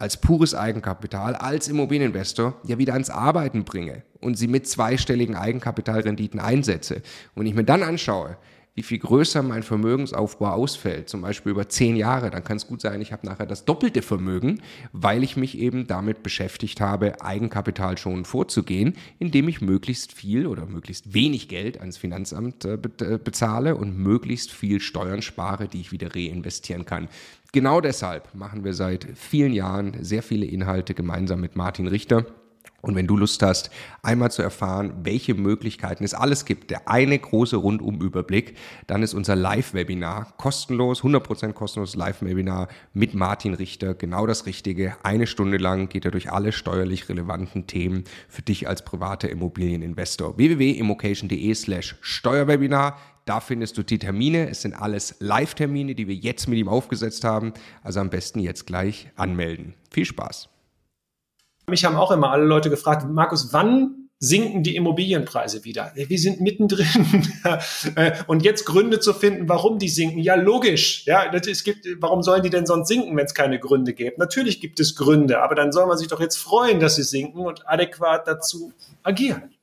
als pures Eigenkapital, als Immobilieninvestor ja wieder ans Arbeiten bringe und sie mit zweistelligen Eigenkapitalrenditen einsetze. Und ich mir dann anschaue, wie viel größer mein Vermögensaufbau ausfällt, zum Beispiel über zehn Jahre, dann kann es gut sein, ich habe nachher das doppelte Vermögen, weil ich mich eben damit beschäftigt habe, Eigenkapital schon vorzugehen, indem ich möglichst viel oder möglichst wenig Geld ans Finanzamt äh, äh, bezahle und möglichst viel Steuern spare, die ich wieder reinvestieren kann. Genau deshalb machen wir seit vielen Jahren sehr viele Inhalte gemeinsam mit Martin Richter und wenn du Lust hast, einmal zu erfahren, welche Möglichkeiten es alles gibt, der eine große Rundumüberblick, dann ist unser Live-Webinar kostenlos, 100% kostenloses Live-Webinar mit Martin Richter genau das Richtige. Eine Stunde lang geht er durch alle steuerlich relevanten Themen für dich als privater Immobilieninvestor. www.immocation.de slash Steuerwebinar. Da findest du die Termine. Es sind alles Live-Termine, die wir jetzt mit ihm aufgesetzt haben. Also am besten jetzt gleich anmelden. Viel Spaß! Mich haben auch immer alle Leute gefragt, Markus, wann sinken die Immobilienpreise wieder. Wir sind mittendrin. Äh, und jetzt Gründe zu finden, warum die sinken. Ja, logisch. Ja, es gibt, warum sollen die denn sonst sinken, wenn es keine Gründe gäbe? Natürlich gibt es Gründe, aber dann soll man sich doch jetzt freuen, dass sie sinken und adäquat dazu agieren.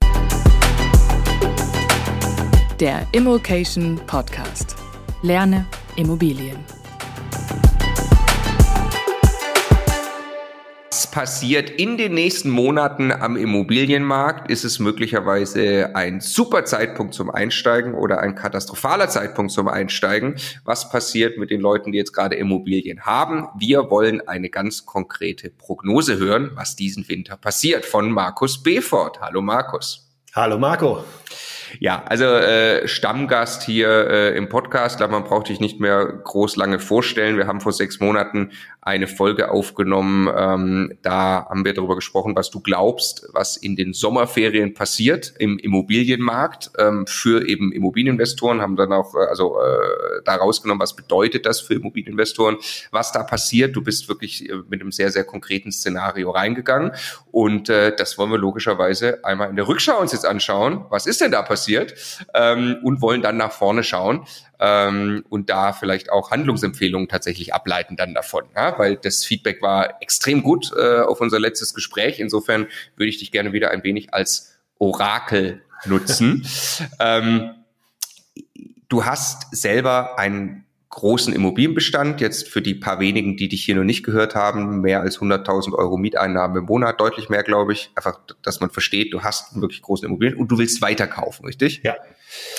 Der Immokation Podcast. Lerne Immobilien. passiert in den nächsten Monaten am Immobilienmarkt? Ist es möglicherweise ein super Zeitpunkt zum Einsteigen oder ein katastrophaler Zeitpunkt zum Einsteigen? Was passiert mit den Leuten, die jetzt gerade Immobilien haben? Wir wollen eine ganz konkrete Prognose hören, was diesen Winter passiert von Markus Befort. Hallo Markus. Hallo Marco. Ja, also äh, Stammgast hier äh, im Podcast, glaube man braucht dich nicht mehr groß lange vorstellen. Wir haben vor sechs Monaten eine Folge aufgenommen. Ähm, da haben wir darüber gesprochen, was du glaubst, was in den Sommerferien passiert im Immobilienmarkt ähm, für eben Immobilieninvestoren. Haben dann auch äh, also äh, da rausgenommen, was bedeutet das für Immobilieninvestoren, was da passiert. Du bist wirklich äh, mit einem sehr sehr konkreten Szenario reingegangen und äh, das wollen wir logischerweise einmal in der Rückschau uns jetzt anschauen. Was ist denn da passiert? Ähm, und wollen dann nach vorne schauen ähm, und da vielleicht auch Handlungsempfehlungen tatsächlich ableiten dann davon, ja? weil das Feedback war extrem gut äh, auf unser letztes Gespräch. Insofern würde ich dich gerne wieder ein wenig als Orakel nutzen. ähm, du hast selber einen großen Immobilienbestand, jetzt für die paar wenigen, die dich hier noch nicht gehört haben, mehr als 100.000 Euro Mieteinnahmen im Monat, deutlich mehr, glaube ich. Einfach, dass man versteht, du hast einen wirklich großen Immobilien und du willst weiterkaufen, richtig? Ja.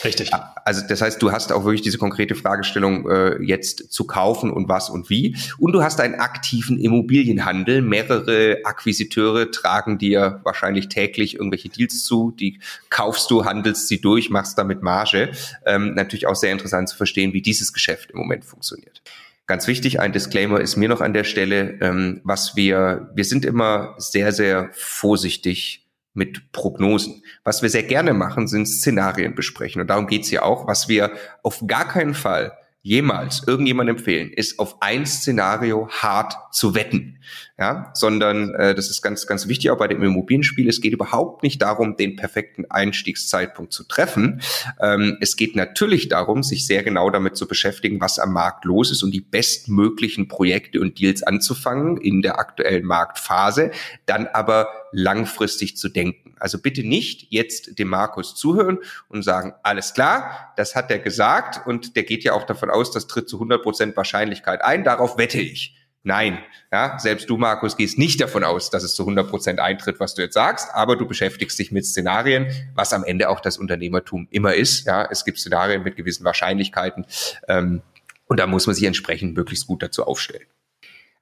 Richtig. Also das heißt, du hast auch wirklich diese konkrete Fragestellung äh, jetzt zu kaufen und was und wie. Und du hast einen aktiven Immobilienhandel. Mehrere Akquisiteure tragen dir wahrscheinlich täglich irgendwelche Deals zu. Die kaufst du, handelst sie durch, machst damit Marge. Ähm, natürlich auch sehr interessant zu verstehen, wie dieses Geschäft im Moment funktioniert. Ganz wichtig, ein Disclaimer ist mir noch an der Stelle, ähm, was wir, wir sind immer sehr, sehr vorsichtig mit Prognosen. Was wir sehr gerne machen, sind Szenarien besprechen. Und darum geht's hier auch. Was wir auf gar keinen Fall jemals irgendjemand empfehlen, ist auf ein Szenario hart zu wetten. Ja, sondern äh, das ist ganz, ganz wichtig auch bei dem Immobilienspiel. Es geht überhaupt nicht darum, den perfekten Einstiegszeitpunkt zu treffen. Ähm, es geht natürlich darum, sich sehr genau damit zu beschäftigen, was am Markt los ist und die bestmöglichen Projekte und Deals anzufangen in der aktuellen Marktphase, dann aber langfristig zu denken. Also bitte nicht jetzt dem Markus zuhören und sagen, alles klar, das hat er gesagt und der geht ja auch davon aus, das tritt zu 100 Prozent Wahrscheinlichkeit ein, darauf wette ich. Nein, ja, selbst du, Markus, gehst nicht davon aus, dass es zu 100 Prozent eintritt, was du jetzt sagst, aber du beschäftigst dich mit Szenarien, was am Ende auch das Unternehmertum immer ist. Ja, es gibt Szenarien mit gewissen Wahrscheinlichkeiten ähm, und da muss man sich entsprechend möglichst gut dazu aufstellen.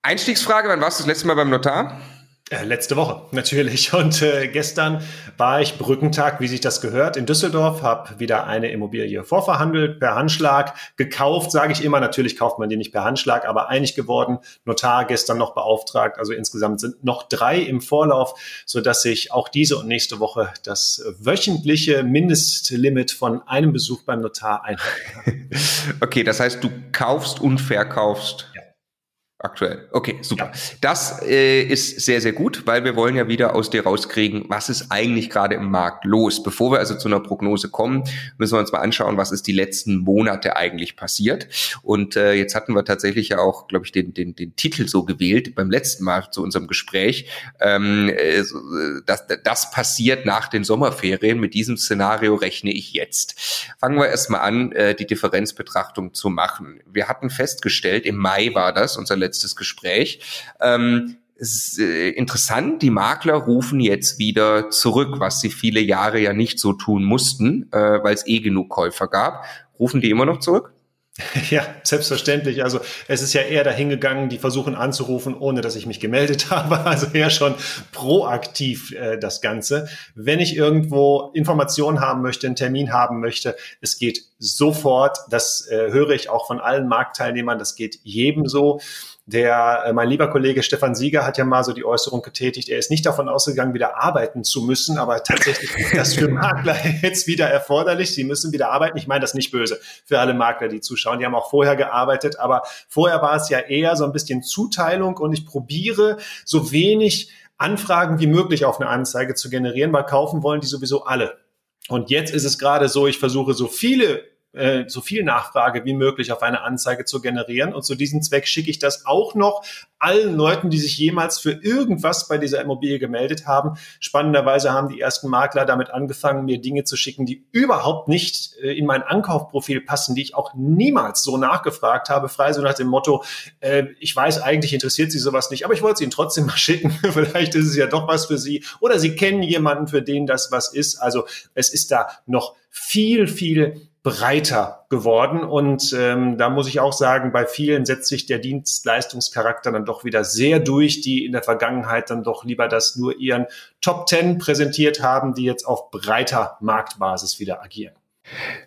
Einstiegsfrage, wann warst du das letzte Mal beim Notar? Äh, letzte Woche natürlich. Und äh, gestern war ich Brückentag, wie sich das gehört, in Düsseldorf, habe wieder eine Immobilie vorverhandelt, per Handschlag gekauft, sage ich immer. Natürlich kauft man die nicht per Handschlag, aber einig geworden. Notar gestern noch beauftragt. Also insgesamt sind noch drei im Vorlauf, so dass ich auch diese und nächste Woche das wöchentliche Mindestlimit von einem Besuch beim Notar einhalten kann. okay, das heißt, du kaufst und verkaufst Aktuell. Okay, super. Ja. Das äh, ist sehr, sehr gut, weil wir wollen ja wieder aus dir rauskriegen, was ist eigentlich gerade im Markt los. Bevor wir also zu einer Prognose kommen, müssen wir uns mal anschauen, was ist die letzten Monate eigentlich passiert. Und äh, jetzt hatten wir tatsächlich ja auch, glaube ich, den, den, den Titel so gewählt beim letzten Mal zu unserem Gespräch. Ähm, äh, das, das passiert nach den Sommerferien. Mit diesem Szenario rechne ich jetzt. Fangen wir erstmal an, äh, die Differenzbetrachtung zu machen. Wir hatten festgestellt, im Mai war das, unser letztes Gespräch. Ähm, ist, äh, interessant, die Makler rufen jetzt wieder zurück, was sie viele Jahre ja nicht so tun mussten, äh, weil es eh genug Käufer gab. Rufen die immer noch zurück? Ja, selbstverständlich. Also es ist ja eher dahingegangen, die versuchen anzurufen, ohne dass ich mich gemeldet habe. Also eher schon proaktiv äh, das Ganze. Wenn ich irgendwo Informationen haben möchte, einen Termin haben möchte, es geht sofort. Das äh, höre ich auch von allen Marktteilnehmern. Das geht jedem so. Der, äh, mein lieber Kollege Stefan Sieger hat ja mal so die Äußerung getätigt, er ist nicht davon ausgegangen, wieder arbeiten zu müssen, aber tatsächlich ist das für Makler jetzt wieder erforderlich. Sie müssen wieder arbeiten. Ich meine das nicht böse für alle Makler, die zuschauen. Die haben auch vorher gearbeitet, aber vorher war es ja eher so ein bisschen Zuteilung und ich probiere so wenig Anfragen wie möglich auf eine Anzeige zu generieren, weil kaufen wollen die sowieso alle. Und jetzt ist es gerade so, ich versuche so viele äh, so viel Nachfrage wie möglich auf eine Anzeige zu generieren. Und zu diesem Zweck schicke ich das auch noch allen Leuten, die sich jemals für irgendwas bei dieser Immobilie gemeldet haben. Spannenderweise haben die ersten Makler damit angefangen, mir Dinge zu schicken, die überhaupt nicht äh, in mein Ankaufprofil passen, die ich auch niemals so nachgefragt habe, frei so nach dem Motto, äh, ich weiß, eigentlich interessiert Sie sowas nicht, aber ich wollte es Ihnen trotzdem mal schicken. Vielleicht ist es ja doch was für Sie. Oder Sie kennen jemanden, für den das was ist. Also es ist da noch viel, viel breiter geworden. Und ähm, da muss ich auch sagen, bei vielen setzt sich der Dienstleistungscharakter dann doch wieder sehr durch, die in der Vergangenheit dann doch lieber das nur ihren Top Ten präsentiert haben, die jetzt auf breiter Marktbasis wieder agieren.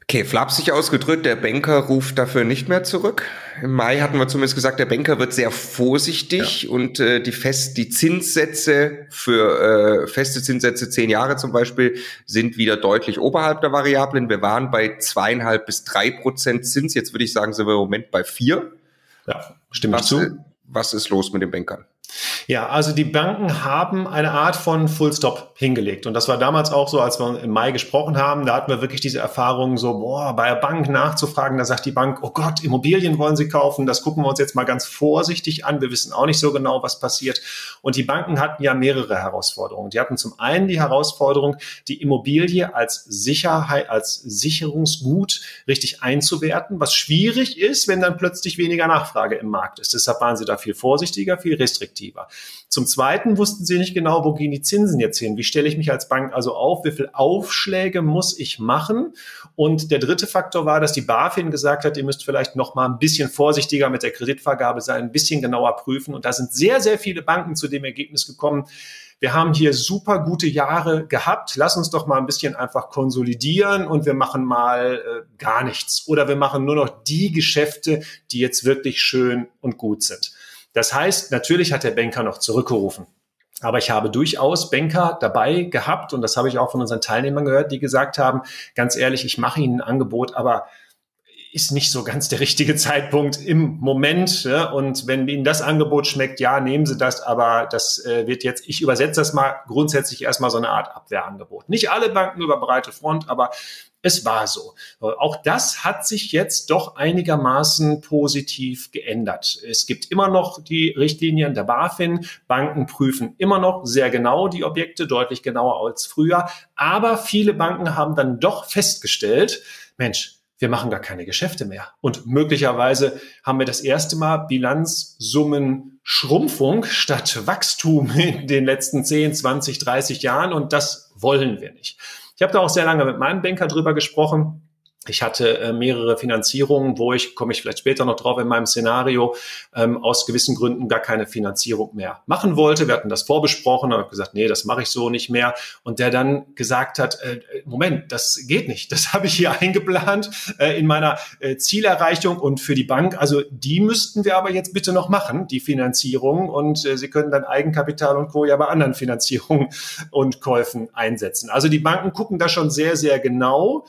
Okay, flapsig ausgedrückt, der Banker ruft dafür nicht mehr zurück. Im Mai hatten wir zumindest gesagt, der Banker wird sehr vorsichtig ja. und äh, die fest die Zinssätze für äh, feste Zinssätze zehn Jahre zum Beispiel sind wieder deutlich oberhalb der Variablen. Wir waren bei zweieinhalb bis drei Prozent Zins. Jetzt würde ich sagen, sind wir im Moment bei vier. Ja, stimme ich zu. Äh, was ist los mit den Bankern? Ja, also die Banken haben eine Art von Full Stop hingelegt. Und das war damals auch so, als wir im Mai gesprochen haben. Da hatten wir wirklich diese Erfahrung, so, boah, bei der Bank nachzufragen. Da sagt die Bank, oh Gott, Immobilien wollen sie kaufen. Das gucken wir uns jetzt mal ganz vorsichtig an. Wir wissen auch nicht so genau, was passiert. Und die Banken hatten ja mehrere Herausforderungen. Die hatten zum einen die Herausforderung, die Immobilie als Sicherheit, als Sicherungsgut richtig einzuwerten, was schwierig ist, wenn dann plötzlich weniger Nachfrage im Markt ist. Deshalb waren sie da viel vorsichtiger, viel restriktiver. Zum Zweiten wussten sie nicht genau, wo gehen die Zinsen jetzt hin? Wie stelle ich mich als Bank also auf? Wie viel Aufschläge muss ich machen? Und der dritte Faktor war, dass die BaFin gesagt hat, ihr müsst vielleicht noch mal ein bisschen vorsichtiger mit der Kreditvergabe sein, ein bisschen genauer prüfen. Und da sind sehr, sehr viele Banken zu dem Ergebnis gekommen, wir haben hier super gute Jahre gehabt. Lass uns doch mal ein bisschen einfach konsolidieren und wir machen mal äh, gar nichts. Oder wir machen nur noch die Geschäfte, die jetzt wirklich schön und gut sind. Das heißt, natürlich hat der Banker noch zurückgerufen. Aber ich habe durchaus Banker dabei gehabt, und das habe ich auch von unseren Teilnehmern gehört, die gesagt haben, ganz ehrlich, ich mache Ihnen ein Angebot, aber ist nicht so ganz der richtige Zeitpunkt im Moment. Ja? Und wenn Ihnen das Angebot schmeckt, ja, nehmen Sie das, aber das äh, wird jetzt, ich übersetze das mal grundsätzlich erstmal so eine Art Abwehrangebot. Nicht alle Banken über breite Front, aber es war so. Auch das hat sich jetzt doch einigermaßen positiv geändert. Es gibt immer noch die Richtlinien der BaFin. Banken prüfen immer noch sehr genau die Objekte, deutlich genauer als früher. Aber viele Banken haben dann doch festgestellt, Mensch, wir machen gar keine Geschäfte mehr. Und möglicherweise haben wir das erste Mal Bilanzsummen Schrumpfung statt Wachstum in den letzten 10, 20, 30 Jahren. Und das wollen wir nicht. Ich habe da auch sehr lange mit meinem Banker drüber gesprochen. Ich hatte äh, mehrere Finanzierungen, wo ich, komme ich vielleicht später noch drauf in meinem Szenario, ähm, aus gewissen Gründen gar keine Finanzierung mehr machen wollte. Wir hatten das vorbesprochen, habe gesagt, nee, das mache ich so nicht mehr. Und der dann gesagt hat, äh, Moment, das geht nicht. Das habe ich hier eingeplant äh, in meiner äh, Zielerreichung und für die Bank. Also die müssten wir aber jetzt bitte noch machen, die Finanzierung. Und äh, Sie können dann Eigenkapital und Co. ja bei anderen Finanzierungen und Käufen einsetzen. Also die Banken gucken da schon sehr, sehr genau.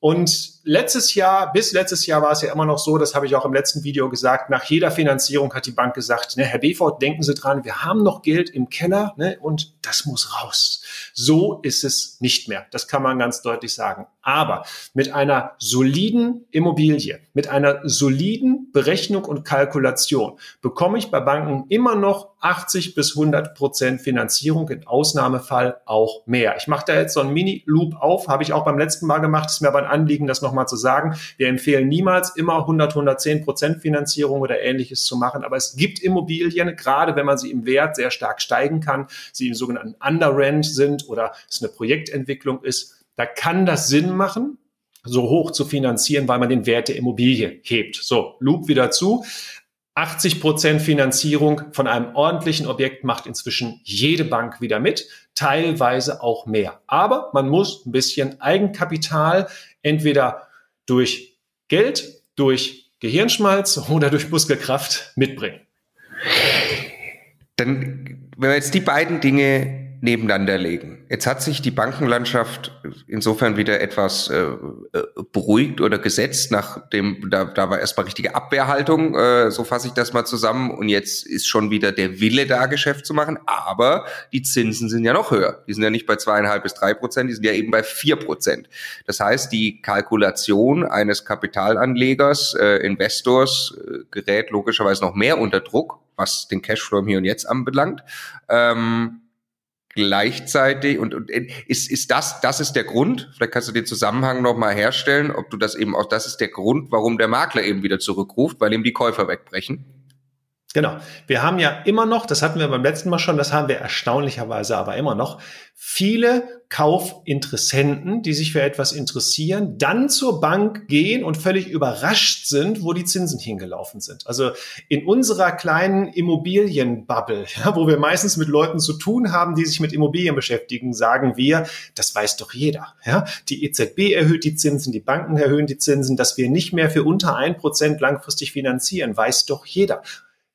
Und letztes Jahr, bis letztes Jahr war es ja immer noch so, das habe ich auch im letzten Video gesagt, nach jeder Finanzierung hat die Bank gesagt, ne, Herr BV, denken Sie dran, wir haben noch Geld im Keller ne, und das muss raus. So ist es nicht mehr. Das kann man ganz deutlich sagen. Aber mit einer soliden Immobilie, mit einer soliden Berechnung und Kalkulation bekomme ich bei Banken immer noch 80 bis 100 Prozent Finanzierung, im Ausnahmefall auch mehr. Ich mache da jetzt so einen Mini-Loop auf, habe ich auch beim letzten Mal gemacht, ist mir aber ein Anliegen, das nochmal zu sagen. Wir empfehlen niemals immer 100, 110 Prozent Finanzierung oder ähnliches zu machen, aber es gibt Immobilien, gerade wenn man sie im Wert sehr stark steigen kann, sie im sogenannten Underrent sind oder es eine Projektentwicklung ist, da kann das Sinn machen, so hoch zu finanzieren, weil man den Wert der Immobilie hebt. So, Loop wieder zu. 80 Prozent Finanzierung von einem ordentlichen Objekt macht inzwischen jede Bank wieder mit, teilweise auch mehr. Aber man muss ein bisschen Eigenkapital entweder durch Geld, durch Gehirnschmalz oder durch Muskelkraft mitbringen. Dann, wenn wir jetzt die beiden Dinge nebeneinander legen. Jetzt hat sich die Bankenlandschaft insofern wieder etwas äh, äh beruhigt oder gesetzt, nachdem da, da war erstmal richtige Abwehrhaltung, äh, so fasse ich das mal zusammen. Und jetzt ist schon wieder der Wille da, Geschäft zu machen. Aber die Zinsen sind ja noch höher. Die sind ja nicht bei zweieinhalb bis drei Prozent, die sind ja eben bei vier Prozent. Das heißt, die Kalkulation eines Kapitalanlegers, äh, Investors, äh, gerät logischerweise noch mehr unter Druck, was den Cashflow Hier und Jetzt anbelangt. Ähm, gleichzeitig und, und ist, ist das, das ist der Grund, vielleicht kannst du den Zusammenhang nochmal herstellen, ob du das eben auch, das ist der Grund, warum der Makler eben wieder zurückruft, weil ihm die Käufer wegbrechen. Genau. Wir haben ja immer noch, das hatten wir beim letzten Mal schon, das haben wir erstaunlicherweise aber immer noch, viele Kaufinteressenten, die sich für etwas interessieren, dann zur Bank gehen und völlig überrascht sind, wo die Zinsen hingelaufen sind. Also in unserer kleinen Immobilienbubble, ja, wo wir meistens mit Leuten zu tun haben, die sich mit Immobilien beschäftigen, sagen wir, das weiß doch jeder. Ja? Die EZB erhöht die Zinsen, die Banken erhöhen die Zinsen, dass wir nicht mehr für unter ein Prozent langfristig finanzieren, weiß doch jeder.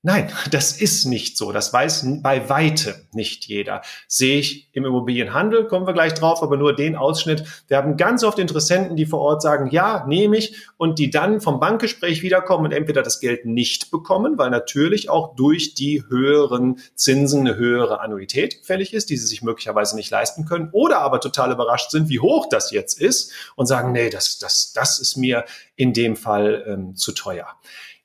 Nein, das ist nicht so. Das weiß bei weitem nicht jeder. Sehe ich im Immobilienhandel, kommen wir gleich drauf, aber nur den Ausschnitt. Wir haben ganz oft Interessenten, die vor Ort sagen, ja, nehme ich, und die dann vom Bankgespräch wiederkommen und entweder das Geld nicht bekommen, weil natürlich auch durch die höheren Zinsen eine höhere Annuität fällig ist, die sie sich möglicherweise nicht leisten können, oder aber total überrascht sind, wie hoch das jetzt ist und sagen, nee, das, das, das ist mir in dem Fall ähm, zu teuer.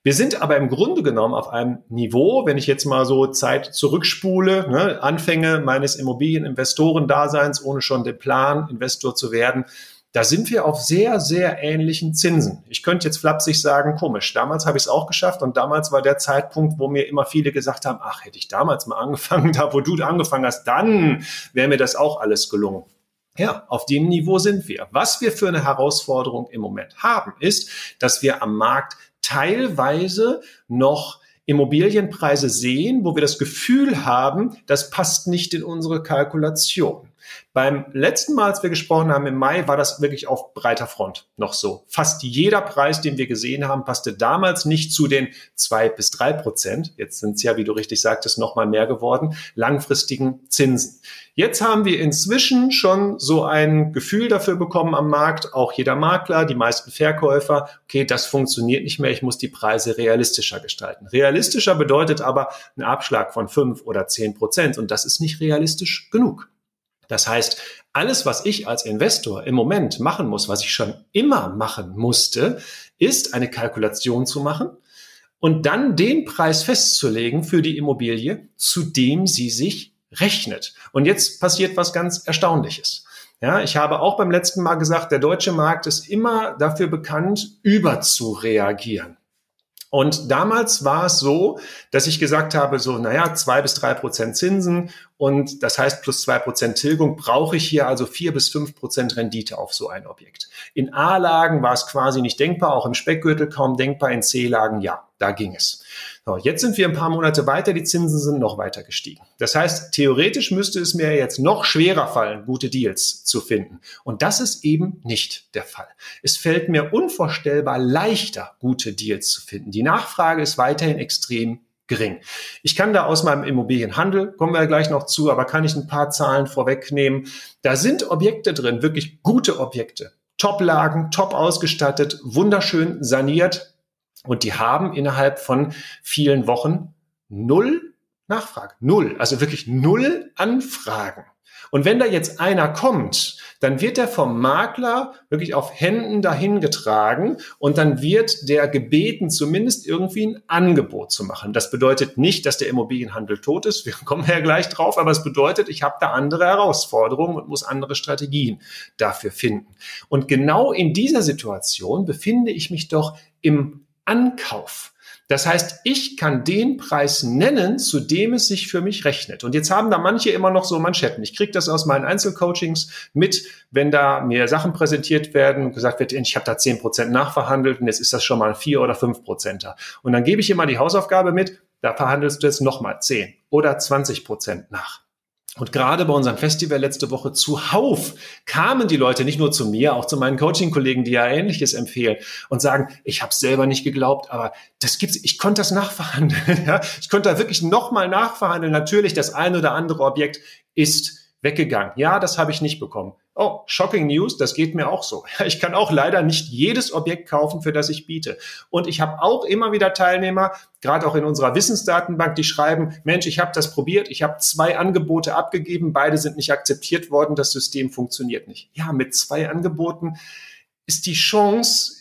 Wir sind aber im Grunde genommen auf einem Niveau, wenn ich jetzt mal so Zeit zurückspule, ne, Anfänge meines Immobilieninvestorendaseins, ohne schon den Plan, Investor zu werden, da sind wir auf sehr, sehr ähnlichen Zinsen. Ich könnte jetzt flapsig sagen, komisch, damals habe ich es auch geschafft und damals war der Zeitpunkt, wo mir immer viele gesagt haben, ach, hätte ich damals mal angefangen, da wo du angefangen hast, dann wäre mir das auch alles gelungen. Ja, auf dem Niveau sind wir. Was wir für eine Herausforderung im Moment haben, ist, dass wir am Markt teilweise noch Immobilienpreise sehen, wo wir das Gefühl haben, das passt nicht in unsere Kalkulation. Beim letzten Mal, als wir gesprochen haben im Mai, war das wirklich auf breiter Front noch so. Fast jeder Preis, den wir gesehen haben, passte damals nicht zu den zwei bis drei Prozent. Jetzt sind es ja, wie du richtig sagtest, noch mal mehr geworden, langfristigen Zinsen. Jetzt haben wir inzwischen schon so ein Gefühl dafür bekommen am Markt, auch jeder Makler, die meisten Verkäufer, okay, das funktioniert nicht mehr, ich muss die Preise realistischer gestalten. Realistischer bedeutet aber ein Abschlag von fünf oder zehn Prozent und das ist nicht realistisch genug. Das heißt, alles, was ich als Investor im Moment machen muss, was ich schon immer machen musste, ist eine Kalkulation zu machen und dann den Preis festzulegen für die Immobilie, zu dem sie sich rechnet. Und jetzt passiert was ganz Erstaunliches. Ja, ich habe auch beim letzten Mal gesagt, der deutsche Markt ist immer dafür bekannt, überzureagieren. Und damals war es so, dass ich gesagt habe, so, naja, zwei bis drei Prozent Zinsen und das heißt plus zwei Prozent Tilgung brauche ich hier also vier bis fünf Prozent Rendite auf so ein Objekt. In A-Lagen war es quasi nicht denkbar, auch im Speckgürtel kaum denkbar, in C-Lagen ja, da ging es. So, jetzt sind wir ein paar Monate weiter, die Zinsen sind noch weiter gestiegen. Das heißt, theoretisch müsste es mir jetzt noch schwerer fallen, gute Deals zu finden. Und das ist eben nicht der Fall. Es fällt mir unvorstellbar leichter, gute Deals zu finden. Die Nachfrage ist weiterhin extrem gering. Ich kann da aus meinem Immobilienhandel, kommen wir gleich noch zu, aber kann ich ein paar Zahlen vorwegnehmen. Da sind Objekte drin, wirklich gute Objekte. Top-Lagen, top ausgestattet, wunderschön saniert, und die haben innerhalb von vielen Wochen null Nachfrage. Null. Also wirklich null Anfragen. Und wenn da jetzt einer kommt, dann wird der vom Makler wirklich auf Händen dahin getragen und dann wird der gebeten, zumindest irgendwie ein Angebot zu machen. Das bedeutet nicht, dass der Immobilienhandel tot ist. Wir kommen ja gleich drauf, aber es bedeutet, ich habe da andere Herausforderungen und muss andere Strategien dafür finden. Und genau in dieser Situation befinde ich mich doch im Ankauf. Das heißt, ich kann den Preis nennen, zu dem es sich für mich rechnet. Und jetzt haben da manche immer noch so Manschetten. Ich kriege das aus meinen Einzelcoachings mit, wenn da mir Sachen präsentiert werden und gesagt wird, ich habe da zehn Prozent nachverhandelt und jetzt ist das schon mal vier oder fünf Prozenter. Und dann gebe ich immer die Hausaufgabe mit, da verhandelst du jetzt nochmal zehn oder zwanzig Prozent nach. Und gerade bei unserem Festival letzte Woche zuhauf kamen die Leute nicht nur zu mir, auch zu meinen Coaching-Kollegen, die ja Ähnliches empfehlen und sagen, ich habe selber nicht geglaubt, aber das gibt's, ich konnte das nachverhandeln. Ja? Ich konnte da wirklich nochmal nachverhandeln. Natürlich, das eine oder andere Objekt ist weggegangen. Ja, das habe ich nicht bekommen. Oh, shocking news, das geht mir auch so. Ich kann auch leider nicht jedes Objekt kaufen, für das ich biete. Und ich habe auch immer wieder Teilnehmer, gerade auch in unserer Wissensdatenbank, die schreiben, Mensch, ich habe das probiert, ich habe zwei Angebote abgegeben, beide sind nicht akzeptiert worden, das System funktioniert nicht. Ja, mit zwei Angeboten ist die Chance,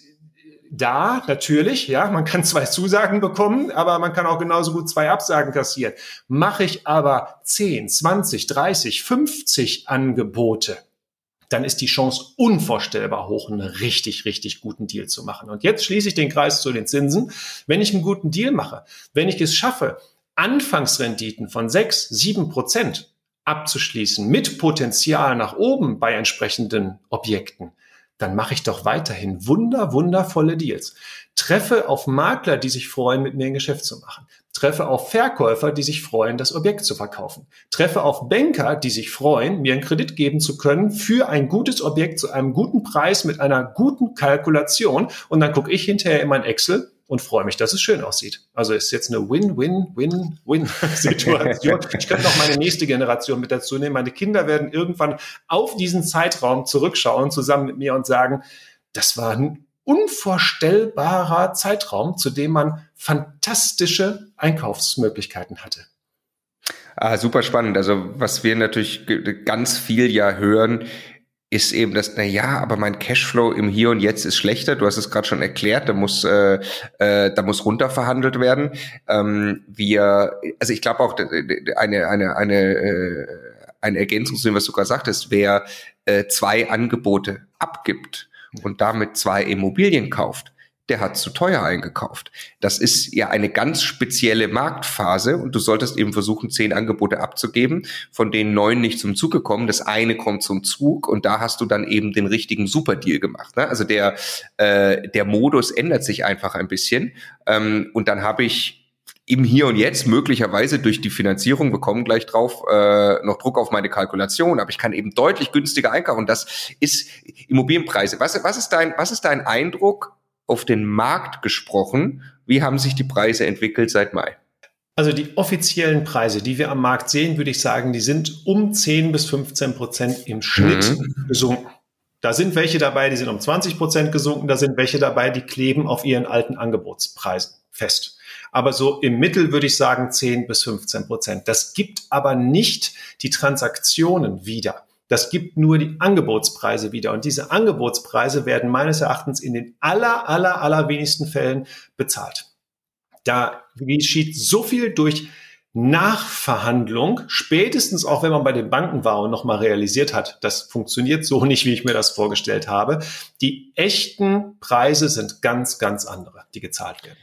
da, natürlich, ja, man kann zwei Zusagen bekommen, aber man kann auch genauso gut zwei Absagen kassieren. Mache ich aber 10, 20, 30, 50 Angebote, dann ist die Chance unvorstellbar hoch, einen richtig, richtig guten Deal zu machen. Und jetzt schließe ich den Kreis zu den Zinsen. Wenn ich einen guten Deal mache, wenn ich es schaffe, Anfangsrenditen von 6, 7 Prozent abzuschließen mit Potenzial nach oben bei entsprechenden Objekten, dann mache ich doch weiterhin wunder, wundervolle Deals. Treffe auf Makler, die sich freuen, mit mir ein Geschäft zu machen. Treffe auf Verkäufer, die sich freuen, das Objekt zu verkaufen. Treffe auf Banker, die sich freuen, mir einen Kredit geben zu können für ein gutes Objekt zu einem guten Preis mit einer guten Kalkulation. Und dann gucke ich hinterher in mein Excel und freue mich, dass es schön aussieht. Also ist jetzt eine Win-Win-Win-Win-Situation. ich könnte noch meine nächste Generation mit dazu nehmen. Meine Kinder werden irgendwann auf diesen Zeitraum zurückschauen, zusammen mit mir und sagen, das war ein unvorstellbarer Zeitraum, zu dem man fantastische Einkaufsmöglichkeiten hatte. Ah, super spannend. Also was wir natürlich ganz viel ja hören, ist eben das, na ja, aber mein Cashflow im Hier und Jetzt ist schlechter. Du hast es gerade schon erklärt, da muss, äh, äh, da muss runterverhandelt werden. Ähm, wir, also ich glaube auch eine, eine, eine, äh, eine Ergänzung zu dem, was du gerade sagtest, wer äh, zwei Angebote abgibt und damit zwei Immobilien kauft, der hat zu teuer eingekauft. Das ist ja eine ganz spezielle Marktphase und du solltest eben versuchen, zehn Angebote abzugeben, von denen neun nicht zum Zug gekommen. Das eine kommt zum Zug und da hast du dann eben den richtigen Superdeal gemacht. Ne? Also der, äh, der Modus ändert sich einfach ein bisschen ähm, und dann habe ich im Hier und Jetzt möglicherweise durch die Finanzierung, wir kommen gleich drauf, äh, noch Druck auf meine Kalkulation, aber ich kann eben deutlich günstiger einkaufen. Das ist Immobilienpreise. Was, was, ist dein, was ist dein Eindruck auf den Markt gesprochen? Wie haben sich die Preise entwickelt seit Mai? Also die offiziellen Preise, die wir am Markt sehen, würde ich sagen, die sind um 10 bis 15 Prozent im Schnitt mhm. gesunken. Da sind welche dabei, die sind um 20 Prozent gesunken, da sind welche dabei, die kleben auf ihren alten Angebotspreisen fest. Aber so im Mittel würde ich sagen 10 bis 15 Prozent. Das gibt aber nicht die Transaktionen wieder. Das gibt nur die Angebotspreise wieder. Und diese Angebotspreise werden meines Erachtens in den aller, aller, aller wenigsten Fällen bezahlt. Da geschieht so viel durch Nachverhandlung, spätestens auch wenn man bei den Banken war und nochmal realisiert hat, das funktioniert so nicht, wie ich mir das vorgestellt habe. Die echten Preise sind ganz, ganz andere, die gezahlt werden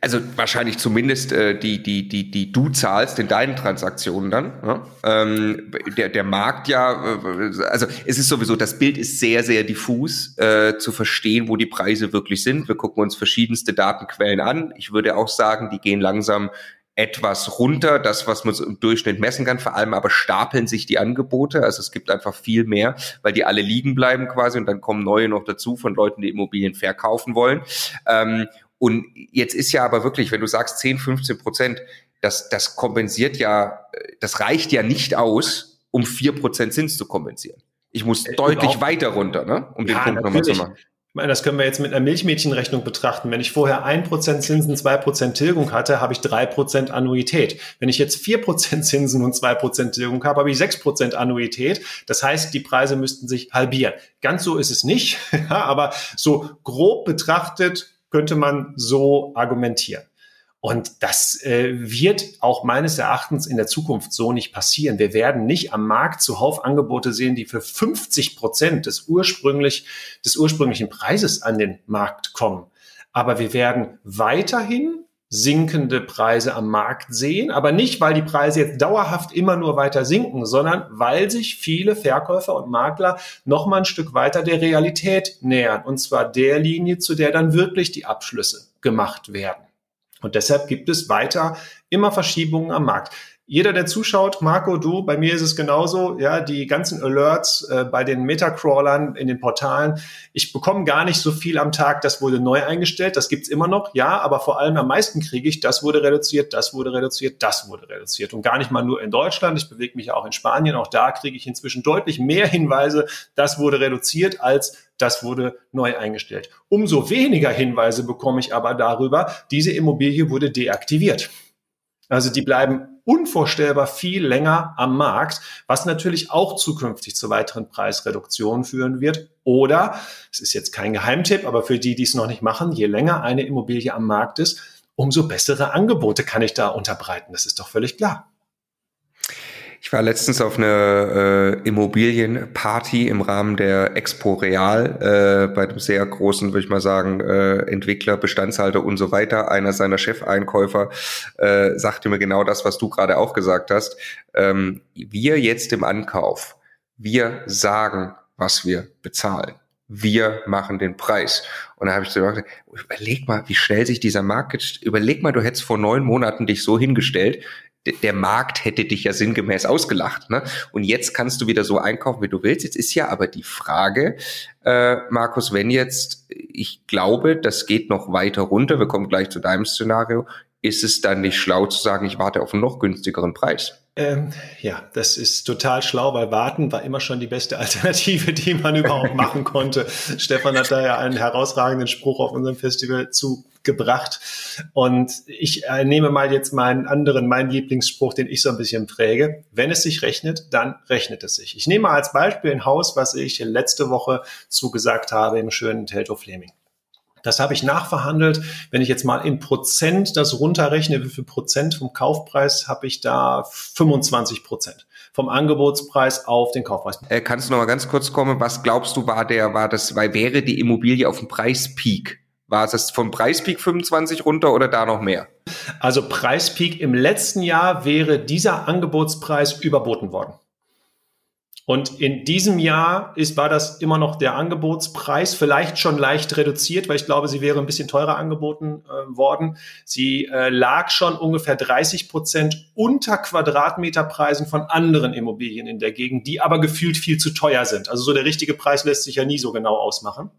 also wahrscheinlich zumindest äh, die, die, die, die du zahlst in deinen Transaktionen dann. Ja? Ähm, der, der Markt ja, äh, also es ist sowieso, das Bild ist sehr, sehr diffus äh, zu verstehen, wo die Preise wirklich sind. Wir gucken uns verschiedenste Datenquellen an. Ich würde auch sagen, die gehen langsam etwas runter, das, was man im Durchschnitt messen kann, vor allem aber stapeln sich die Angebote. Also es gibt einfach viel mehr, weil die alle liegen bleiben quasi und dann kommen neue noch dazu von Leuten, die Immobilien verkaufen wollen. Ähm, und jetzt ist ja aber wirklich, wenn du sagst 10, 15 Prozent, das, das kompensiert ja, das reicht ja nicht aus, um vier Prozent Zins zu kompensieren. Ich muss äh, deutlich weiter runter, ne? um ja, den Punkt nochmal zu machen. Ich meine, das können wir jetzt mit einer Milchmädchenrechnung betrachten. Wenn ich vorher ein Prozent Zinsen, zwei Prozent Tilgung hatte, habe ich drei Prozent Annuität. Wenn ich jetzt vier Prozent Zinsen und zwei Prozent Tilgung habe, habe ich sechs Prozent Annuität. Das heißt, die Preise müssten sich halbieren. Ganz so ist es nicht, aber so grob betrachtet könnte man so argumentieren. Und das äh, wird auch meines Erachtens in der Zukunft so nicht passieren. Wir werden nicht am Markt zuhauf Angebote sehen, die für 50 Prozent des ursprünglich, des ursprünglichen Preises an den Markt kommen. Aber wir werden weiterhin sinkende Preise am Markt sehen, aber nicht, weil die Preise jetzt dauerhaft immer nur weiter sinken, sondern weil sich viele Verkäufer und Makler noch mal ein Stück weiter der Realität nähern, und zwar der Linie, zu der dann wirklich die Abschlüsse gemacht werden. Und deshalb gibt es weiter immer Verschiebungen am Markt jeder, der zuschaut, Marco, du, bei mir ist es genauso, ja, die ganzen Alerts äh, bei den Metacrawlern in den Portalen, ich bekomme gar nicht so viel am Tag, das wurde neu eingestellt, das gibt's immer noch, ja, aber vor allem am meisten kriege ich, das wurde reduziert, das wurde reduziert, das wurde reduziert und gar nicht mal nur in Deutschland, ich bewege mich auch in Spanien, auch da kriege ich inzwischen deutlich mehr Hinweise, das wurde reduziert, als das wurde neu eingestellt. Umso weniger Hinweise bekomme ich aber darüber, diese Immobilie wurde deaktiviert. Also die bleiben unvorstellbar viel länger am Markt, was natürlich auch zukünftig zu weiteren Preisreduktionen führen wird. Oder, es ist jetzt kein Geheimtipp, aber für die, die es noch nicht machen, je länger eine Immobilie am Markt ist, umso bessere Angebote kann ich da unterbreiten. Das ist doch völlig klar. Ich war letztens auf eine äh, Immobilienparty im Rahmen der Expo Real äh, bei einem sehr großen, würde ich mal sagen, äh, Entwickler, Bestandshalter und so weiter. Einer seiner Chefeinkäufer äh, sagte mir genau das, was du gerade auch gesagt hast. Ähm, wir jetzt im Ankauf, wir sagen, was wir bezahlen wir machen den Preis. Und da habe ich so gesagt, überleg mal, wie schnell sich dieser Markt, überleg mal, du hättest vor neun Monaten dich so hingestellt, der Markt hätte dich ja sinngemäß ausgelacht. Ne? Und jetzt kannst du wieder so einkaufen, wie du willst. Jetzt ist ja aber die Frage, äh, Markus, wenn jetzt, ich glaube, das geht noch weiter runter, wir kommen gleich zu deinem Szenario, ist es dann nicht schlau zu sagen, ich warte auf einen noch günstigeren Preis? Ähm, ja, das ist total schlau, weil warten war immer schon die beste Alternative, die man überhaupt machen konnte. Stefan hat da ja einen herausragenden Spruch auf unserem Festival zugebracht. Und ich äh, nehme mal jetzt meinen anderen, meinen Lieblingsspruch, den ich so ein bisschen präge. Wenn es sich rechnet, dann rechnet es sich. Ich nehme mal als Beispiel ein Haus, was ich letzte Woche zugesagt habe im schönen Telto Fleming. Das habe ich nachverhandelt. Wenn ich jetzt mal in Prozent das runterrechne, wie viel Prozent vom Kaufpreis habe ich da? 25 Prozent vom Angebotspreis auf den Kaufpreis. Äh, kannst du noch mal ganz kurz kommen? Was glaubst du, war der, war das, weil wäre die Immobilie auf dem Preispeak? War es vom Preispeak 25 runter oder da noch mehr? Also Preispeak im letzten Jahr wäre dieser Angebotspreis überboten worden. Und in diesem Jahr ist, war das immer noch der Angebotspreis, vielleicht schon leicht reduziert, weil ich glaube, sie wäre ein bisschen teurer angeboten äh, worden. Sie äh, lag schon ungefähr 30 Prozent unter Quadratmeterpreisen von anderen Immobilien in der Gegend, die aber gefühlt viel zu teuer sind. Also so der richtige Preis lässt sich ja nie so genau ausmachen.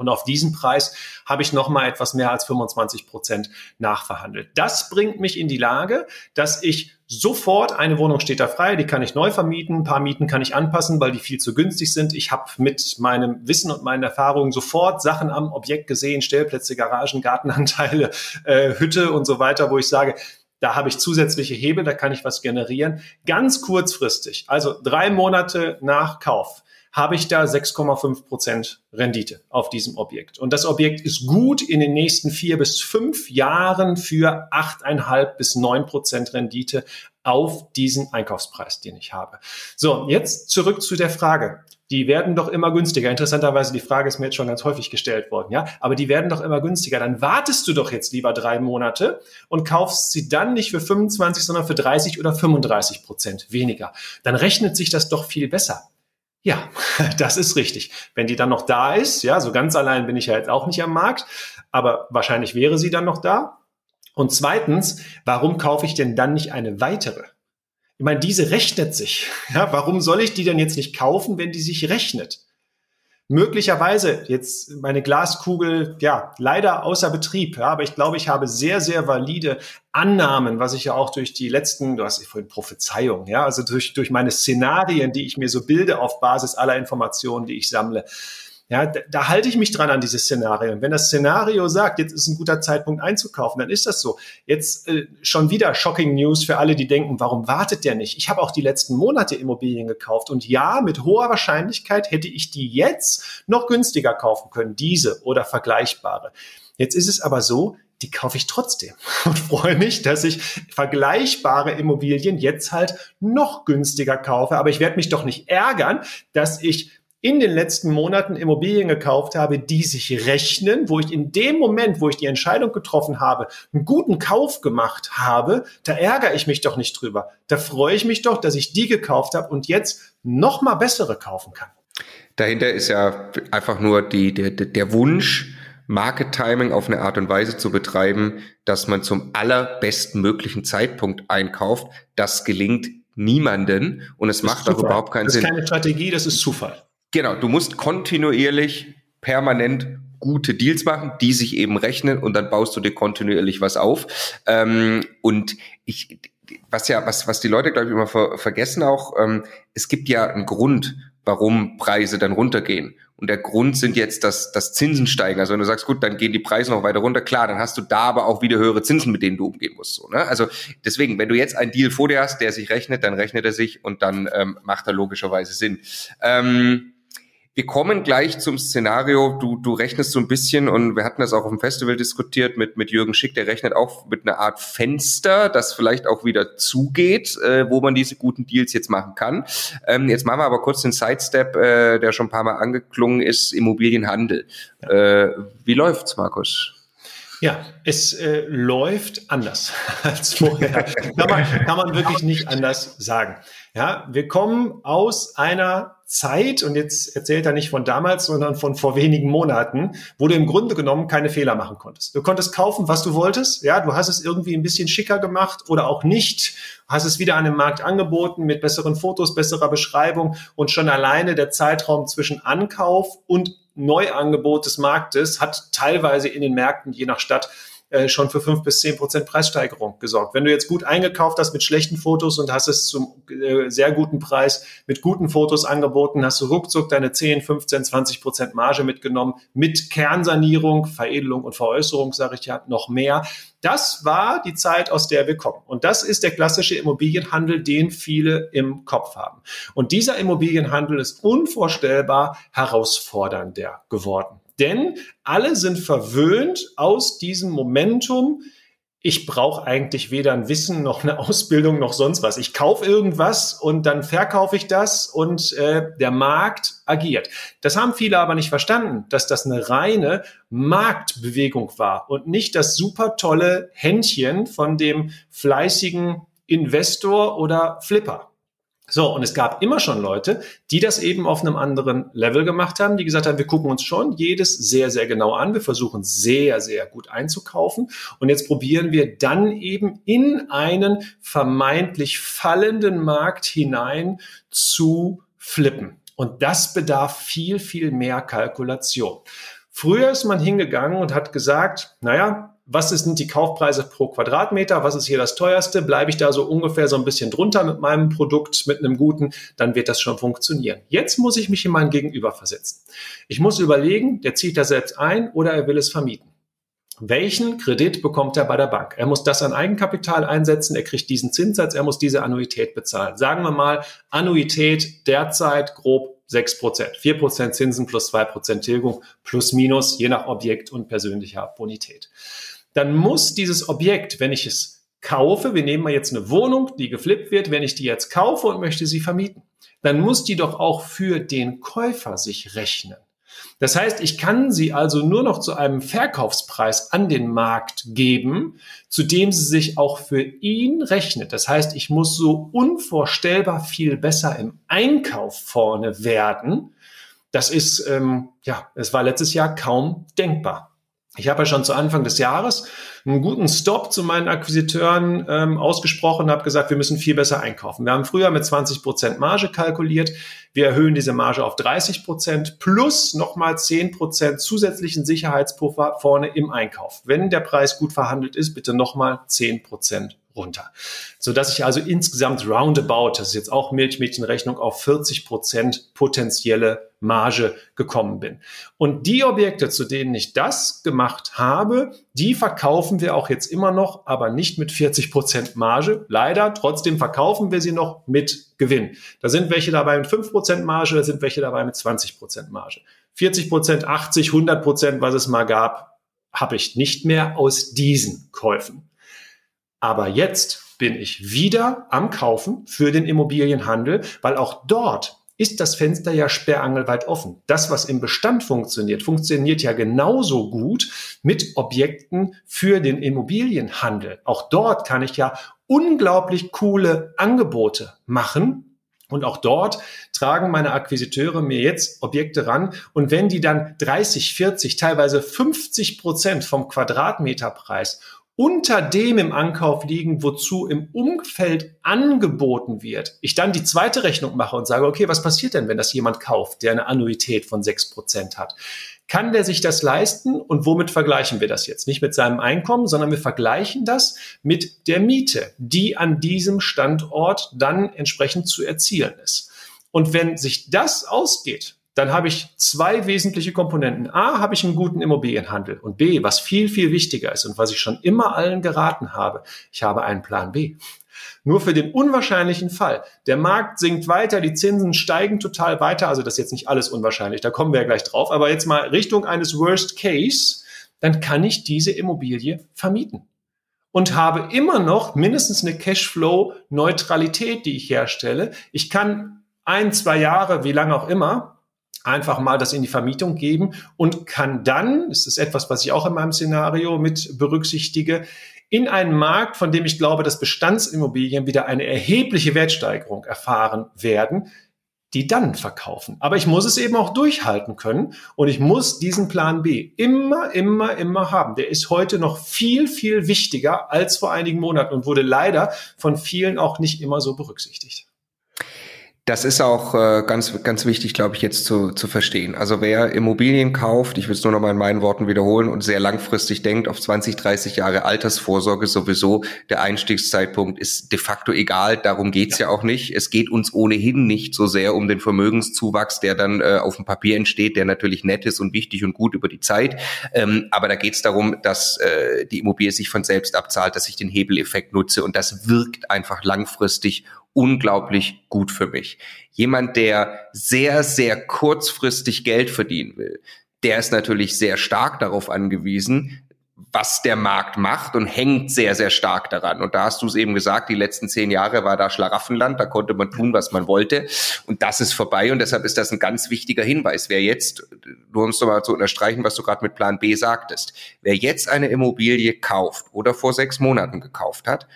Und auf diesen Preis habe ich nochmal etwas mehr als 25 Prozent nachverhandelt. Das bringt mich in die Lage, dass ich sofort, eine Wohnung steht da frei, die kann ich neu vermieten, ein paar Mieten kann ich anpassen, weil die viel zu günstig sind. Ich habe mit meinem Wissen und meinen Erfahrungen sofort Sachen am Objekt gesehen, Stellplätze, Garagen, Gartenanteile, äh, Hütte und so weiter, wo ich sage, da habe ich zusätzliche Hebel, da kann ich was generieren. Ganz kurzfristig, also drei Monate nach Kauf, habe ich da 6,5 Prozent Rendite auf diesem Objekt. Und das Objekt ist gut in den nächsten vier bis fünf Jahren für 8,5 bis 9 Prozent Rendite auf diesen Einkaufspreis, den ich habe. So, jetzt zurück zu der Frage. Die werden doch immer günstiger. Interessanterweise, die Frage ist mir jetzt schon ganz häufig gestellt worden, ja. Aber die werden doch immer günstiger. Dann wartest du doch jetzt lieber drei Monate und kaufst sie dann nicht für 25, sondern für 30 oder 35 Prozent weniger. Dann rechnet sich das doch viel besser. Ja, das ist richtig. Wenn die dann noch da ist, ja, so ganz allein bin ich ja jetzt auch nicht am Markt, aber wahrscheinlich wäre sie dann noch da. Und zweitens, warum kaufe ich denn dann nicht eine weitere? Ich meine, diese rechnet sich. Ja, warum soll ich die denn jetzt nicht kaufen, wenn die sich rechnet? Möglicherweise jetzt meine Glaskugel, ja, leider außer Betrieb, ja, aber ich glaube, ich habe sehr, sehr valide Annahmen, was ich ja auch durch die letzten, du hast vorhin Prophezeiung, ja, also durch, durch meine Szenarien, die ich mir so bilde auf Basis aller Informationen, die ich sammle, ja, da, da halte ich mich dran an dieses Szenario. Und wenn das Szenario sagt, jetzt ist ein guter Zeitpunkt einzukaufen, dann ist das so. Jetzt äh, schon wieder shocking News für alle, die denken, warum wartet der nicht? Ich habe auch die letzten Monate Immobilien gekauft und ja, mit hoher Wahrscheinlichkeit hätte ich die jetzt noch günstiger kaufen können, diese oder vergleichbare. Jetzt ist es aber so, die kaufe ich trotzdem und freue mich, dass ich vergleichbare Immobilien jetzt halt noch günstiger kaufe. Aber ich werde mich doch nicht ärgern, dass ich in den letzten Monaten Immobilien gekauft habe, die sich rechnen, wo ich in dem Moment, wo ich die Entscheidung getroffen habe, einen guten Kauf gemacht habe, da ärgere ich mich doch nicht drüber. Da freue ich mich doch, dass ich die gekauft habe und jetzt noch mal bessere kaufen kann. Dahinter ist ja einfach nur die, der, der Wunsch, Market Timing auf eine Art und Weise zu betreiben, dass man zum allerbesten möglichen Zeitpunkt einkauft. Das gelingt niemanden und es macht auch überhaupt keinen Sinn. Das ist keine Strategie, das ist Zufall. Genau, du musst kontinuierlich, permanent gute Deals machen, die sich eben rechnen und dann baust du dir kontinuierlich was auf. Ähm, und ich, was ja, was, was die Leute, glaube ich, immer ver vergessen auch, ähm, es gibt ja einen Grund, warum Preise dann runtergehen. Und der Grund sind jetzt, dass, dass Zinsen steigen. Also wenn du sagst, gut, dann gehen die Preise noch weiter runter, klar, dann hast du da aber auch wieder höhere Zinsen, mit denen du umgehen musst. So, ne? Also deswegen, wenn du jetzt einen Deal vor dir hast, der sich rechnet, dann rechnet er sich und dann ähm, macht er logischerweise Sinn. Ähm, wir kommen gleich zum Szenario. Du, du rechnest so ein bisschen und wir hatten das auch auf dem Festival diskutiert mit, mit Jürgen Schick. Der rechnet auch mit einer Art Fenster, das vielleicht auch wieder zugeht, äh, wo man diese guten Deals jetzt machen kann. Ähm, jetzt machen wir aber kurz den Sidestep, äh, der schon ein paar Mal angeklungen ist, Immobilienhandel. Äh, wie läuft's, Markus? Ja, es äh, läuft anders als vorher. kann, man, kann man wirklich nicht anders sagen. Ja, wir kommen aus einer Zeit, und jetzt erzählt er nicht von damals, sondern von vor wenigen Monaten, wo du im Grunde genommen keine Fehler machen konntest. Du konntest kaufen, was du wolltest. Ja, du hast es irgendwie ein bisschen schicker gemacht oder auch nicht. Hast es wieder an dem Markt angeboten mit besseren Fotos, besserer Beschreibung und schon alleine der Zeitraum zwischen Ankauf und Neuangebot des Marktes hat teilweise in den Märkten je nach Stadt äh, schon für fünf bis zehn Prozent Preissteigerung gesorgt. Wenn du jetzt gut eingekauft hast mit schlechten Fotos und hast es zum äh, sehr guten Preis mit guten Fotos angeboten, hast du ruckzuck deine 10, 15, 20 Prozent Marge mitgenommen mit Kernsanierung, Veredelung und Veräußerung, sage ich ja, noch mehr. Das war die Zeit, aus der wir kommen. Und das ist der klassische Immobilienhandel, den viele im Kopf haben. Und dieser Immobilienhandel ist unvorstellbar herausfordernder geworden. Denn alle sind verwöhnt aus diesem Momentum, ich brauche eigentlich weder ein Wissen noch eine Ausbildung noch sonst was. Ich kaufe irgendwas und dann verkaufe ich das und äh, der Markt agiert. Das haben viele aber nicht verstanden, dass das eine reine Marktbewegung war und nicht das super tolle Händchen von dem fleißigen Investor oder Flipper. So, und es gab immer schon Leute, die das eben auf einem anderen Level gemacht haben, die gesagt haben, wir gucken uns schon jedes sehr, sehr genau an, wir versuchen sehr, sehr gut einzukaufen und jetzt probieren wir dann eben in einen vermeintlich fallenden Markt hinein zu flippen. Und das bedarf viel, viel mehr Kalkulation. Früher ist man hingegangen und hat gesagt, naja, was sind die Kaufpreise pro Quadratmeter, was ist hier das teuerste, bleibe ich da so ungefähr so ein bisschen drunter mit meinem Produkt, mit einem guten, dann wird das schon funktionieren. Jetzt muss ich mich in mein Gegenüber versetzen. Ich muss überlegen, der zieht da selbst ein oder er will es vermieten. Welchen Kredit bekommt er bei der Bank? Er muss das an Eigenkapital einsetzen, er kriegt diesen Zinssatz, er muss diese Annuität bezahlen. Sagen wir mal, Annuität derzeit grob 6 Prozent. 4 Prozent Zinsen plus 2 Prozent Tilgung plus minus, je nach Objekt und persönlicher Bonität dann muss dieses Objekt, wenn ich es kaufe, wir nehmen mal jetzt eine Wohnung, die geflippt wird, wenn ich die jetzt kaufe und möchte sie vermieten, dann muss die doch auch für den Käufer sich rechnen. Das heißt, ich kann sie also nur noch zu einem Verkaufspreis an den Markt geben, zu dem sie sich auch für ihn rechnet. Das heißt, ich muss so unvorstellbar viel besser im Einkauf vorne werden. Das ist, ähm, ja, es war letztes Jahr kaum denkbar. Ich habe ja schon zu Anfang des Jahres einen guten Stop zu meinen Akquisiteuren ähm, ausgesprochen und habe gesagt, wir müssen viel besser einkaufen. Wir haben früher mit 20 Prozent Marge kalkuliert. Wir erhöhen diese Marge auf 30 Prozent plus nochmal 10 Prozent zusätzlichen Sicherheitspuffer vorne im Einkauf. Wenn der Preis gut verhandelt ist, bitte nochmal 10 Prozent runter. So dass ich also insgesamt roundabout, das ist jetzt auch Milchmädchenrechnung, auf 40 Prozent potenzielle Marge gekommen bin. Und die Objekte, zu denen ich das gemacht habe, die verkaufen wir auch jetzt immer noch, aber nicht mit 40 Prozent Marge. Leider, trotzdem verkaufen wir sie noch mit Gewinn. Da sind welche dabei mit 5 Prozent Marge, da sind welche dabei mit 20 Prozent Marge. 40 Prozent, 80, 100 Prozent, was es mal gab, habe ich nicht mehr aus diesen Käufen. Aber jetzt bin ich wieder am Kaufen für den Immobilienhandel, weil auch dort ist das Fenster ja sperrangelweit offen. Das, was im Bestand funktioniert, funktioniert ja genauso gut mit Objekten für den Immobilienhandel. Auch dort kann ich ja unglaublich coole Angebote machen. Und auch dort tragen meine Akquisiteure mir jetzt Objekte ran. Und wenn die dann 30, 40, teilweise 50 Prozent vom Quadratmeterpreis unter dem im Ankauf liegen, wozu im Umfeld angeboten wird, ich dann die zweite Rechnung mache und sage, okay, was passiert denn, wenn das jemand kauft, der eine Annuität von sechs Prozent hat? Kann der sich das leisten und womit vergleichen wir das jetzt? Nicht mit seinem Einkommen, sondern wir vergleichen das mit der Miete, die an diesem Standort dann entsprechend zu erzielen ist. Und wenn sich das ausgeht, dann habe ich zwei wesentliche Komponenten. A, habe ich einen guten Immobilienhandel und B, was viel, viel wichtiger ist und was ich schon immer allen geraten habe, ich habe einen Plan B. Nur für den unwahrscheinlichen Fall. Der Markt sinkt weiter, die Zinsen steigen total weiter. Also das ist jetzt nicht alles unwahrscheinlich, da kommen wir ja gleich drauf. Aber jetzt mal Richtung eines Worst Case, dann kann ich diese Immobilie vermieten. Und habe immer noch mindestens eine Cashflow-Neutralität, die ich herstelle. Ich kann ein, zwei Jahre, wie lange auch immer, einfach mal das in die Vermietung geben und kann dann, das ist etwas, was ich auch in meinem Szenario mit berücksichtige, in einen Markt, von dem ich glaube, dass Bestandsimmobilien wieder eine erhebliche Wertsteigerung erfahren werden, die dann verkaufen. Aber ich muss es eben auch durchhalten können und ich muss diesen Plan B immer, immer, immer haben. Der ist heute noch viel, viel wichtiger als vor einigen Monaten und wurde leider von vielen auch nicht immer so berücksichtigt. Das ist auch äh, ganz, ganz wichtig, glaube ich, jetzt zu, zu verstehen. Also wer Immobilien kauft, ich will es nur noch mal in meinen Worten wiederholen und sehr langfristig denkt, auf 20, 30 Jahre Altersvorsorge sowieso, der Einstiegszeitpunkt ist de facto egal, darum geht's ja. ja auch nicht. Es geht uns ohnehin nicht so sehr um den Vermögenszuwachs, der dann äh, auf dem Papier entsteht, der natürlich nett ist und wichtig und gut über die Zeit. Ähm, aber da geht's darum, dass äh, die Immobilie sich von selbst abzahlt, dass ich den Hebeleffekt nutze und das wirkt einfach langfristig unglaublich gut für mich. Jemand, der sehr, sehr kurzfristig Geld verdienen will, der ist natürlich sehr stark darauf angewiesen, was der Markt macht und hängt sehr, sehr stark daran. Und da hast du es eben gesagt, die letzten zehn Jahre war da Schlaraffenland, da konnte man tun, was man wollte. Und das ist vorbei und deshalb ist das ein ganz wichtiger Hinweis. Wer jetzt, nur um es nochmal zu unterstreichen, was du gerade mit Plan B sagtest, wer jetzt eine Immobilie kauft oder vor sechs Monaten gekauft hat,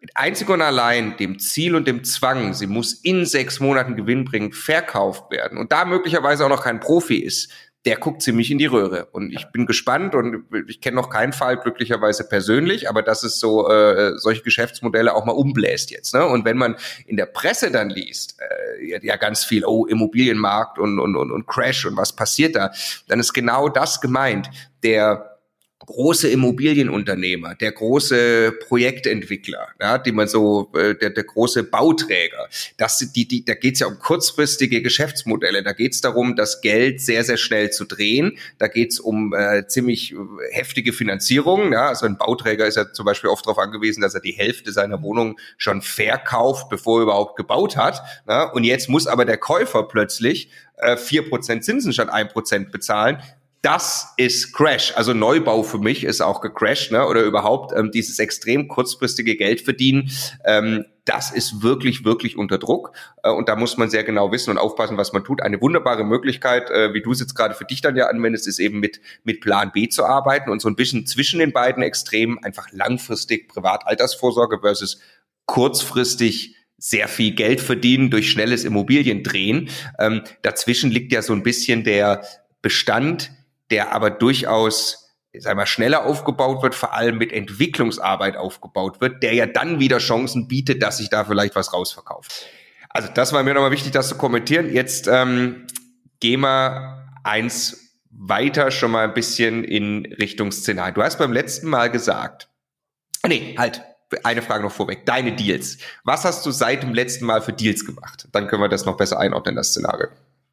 mit einzig und allein dem Ziel und dem Zwang, sie muss in sechs Monaten Gewinn bringen, verkauft werden und da möglicherweise auch noch kein Profi ist, der guckt ziemlich in die Röhre. Und ich bin gespannt und ich kenne noch keinen Fall glücklicherweise persönlich, aber dass es so äh, solche Geschäftsmodelle auch mal umbläst jetzt. Ne? Und wenn man in der Presse dann liest, äh, ja ganz viel, oh, Immobilienmarkt und, und, und, und Crash und was passiert da, dann ist genau das gemeint. Der große Immobilienunternehmer, der große Projektentwickler, ja, die man so, äh, der, der große Bauträger, das, die, die, da geht es ja um kurzfristige Geschäftsmodelle. Da geht es darum, das Geld sehr, sehr schnell zu drehen. Da geht es um äh, ziemlich heftige Finanzierung. Ja. Also ein Bauträger ist ja zum Beispiel oft darauf angewiesen, dass er die Hälfte seiner Wohnung schon verkauft, bevor er überhaupt gebaut hat. Ja. Und jetzt muss aber der Käufer plötzlich äh, vier äh, Prozent Zinsen statt ein Prozent bezahlen das ist Crash. Also Neubau für mich ist auch gecrashed, ne? Oder überhaupt ähm, dieses extrem kurzfristige Geld verdienen. Ähm, das ist wirklich, wirklich unter Druck. Äh, und da muss man sehr genau wissen und aufpassen, was man tut. Eine wunderbare Möglichkeit, äh, wie du es jetzt gerade für dich dann ja anwendest, ist eben mit, mit Plan B zu arbeiten und so ein bisschen zwischen den beiden Extremen einfach langfristig Privataltersvorsorge versus kurzfristig sehr viel Geld verdienen durch schnelles Immobiliendrehen. Ähm, dazwischen liegt ja so ein bisschen der Bestand, der aber durchaus sag mal, schneller aufgebaut wird, vor allem mit Entwicklungsarbeit aufgebaut wird, der ja dann wieder Chancen bietet, dass sich da vielleicht was rausverkauft. Also das war mir nochmal wichtig, das zu kommentieren. Jetzt ähm, gehen wir eins weiter schon mal ein bisschen in Richtung Szenario. Du hast beim letzten Mal gesagt, nee, halt, eine Frage noch vorweg, deine Deals. Was hast du seit dem letzten Mal für Deals gemacht? Dann können wir das noch besser einordnen, das Szenario.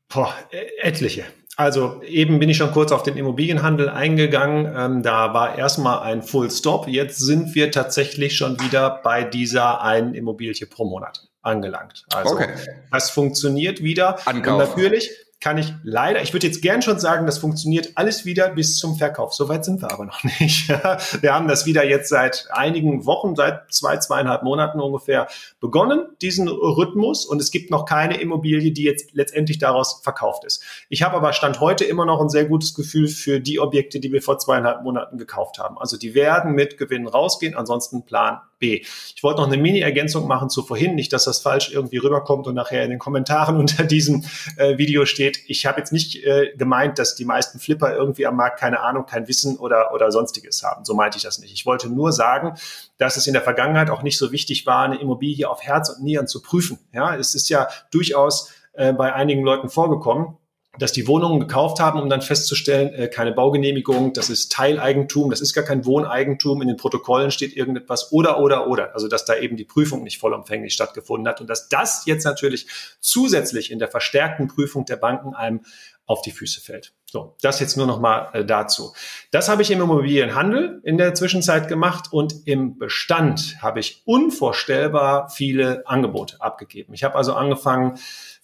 Boah, e-, etliche. Also eben bin ich schon kurz auf den Immobilienhandel eingegangen. Ähm, da war erstmal ein Full Stop. Jetzt sind wir tatsächlich schon wieder bei dieser einen Immobilie pro Monat angelangt. Also okay. das funktioniert wieder. Ankaufen. Und natürlich kann ich leider, ich würde jetzt gern schon sagen, das funktioniert alles wieder bis zum Verkauf. Soweit sind wir aber noch nicht. wir haben das wieder jetzt seit einigen Wochen, seit zwei, zweieinhalb Monaten ungefähr begonnen, diesen Rhythmus. Und es gibt noch keine Immobilie, die jetzt letztendlich daraus verkauft ist. Ich habe aber Stand heute immer noch ein sehr gutes Gefühl für die Objekte, die wir vor zweieinhalb Monaten gekauft haben. Also die werden mit Gewinnen rausgehen. Ansonsten Plan B. Ich wollte noch eine Mini-Ergänzung machen zu vorhin, nicht, dass das falsch irgendwie rüberkommt und nachher in den Kommentaren unter diesem äh, Video steht. Ich habe jetzt nicht äh, gemeint, dass die meisten Flipper irgendwie am Markt keine Ahnung, kein Wissen oder, oder sonstiges haben. So meinte ich das nicht. Ich wollte nur sagen, dass es in der Vergangenheit auch nicht so wichtig war, eine Immobilie auf Herz und Nieren zu prüfen. Ja, es ist ja durchaus äh, bei einigen Leuten vorgekommen, dass die Wohnungen gekauft haben, um dann festzustellen, äh, keine Baugenehmigung, das ist Teileigentum, das ist gar kein Wohneigentum, in den Protokollen steht irgendetwas oder, oder, oder. Also, dass da eben die Prüfung nicht vollumfänglich stattgefunden hat und dass das jetzt natürlich zusätzlich in der verstärkten Prüfung der Banken einem auf die Füße fällt. So, das jetzt nur noch mal äh, dazu. Das habe ich im Immobilienhandel in der Zwischenzeit gemacht und im Bestand habe ich unvorstellbar viele Angebote abgegeben. Ich habe also angefangen,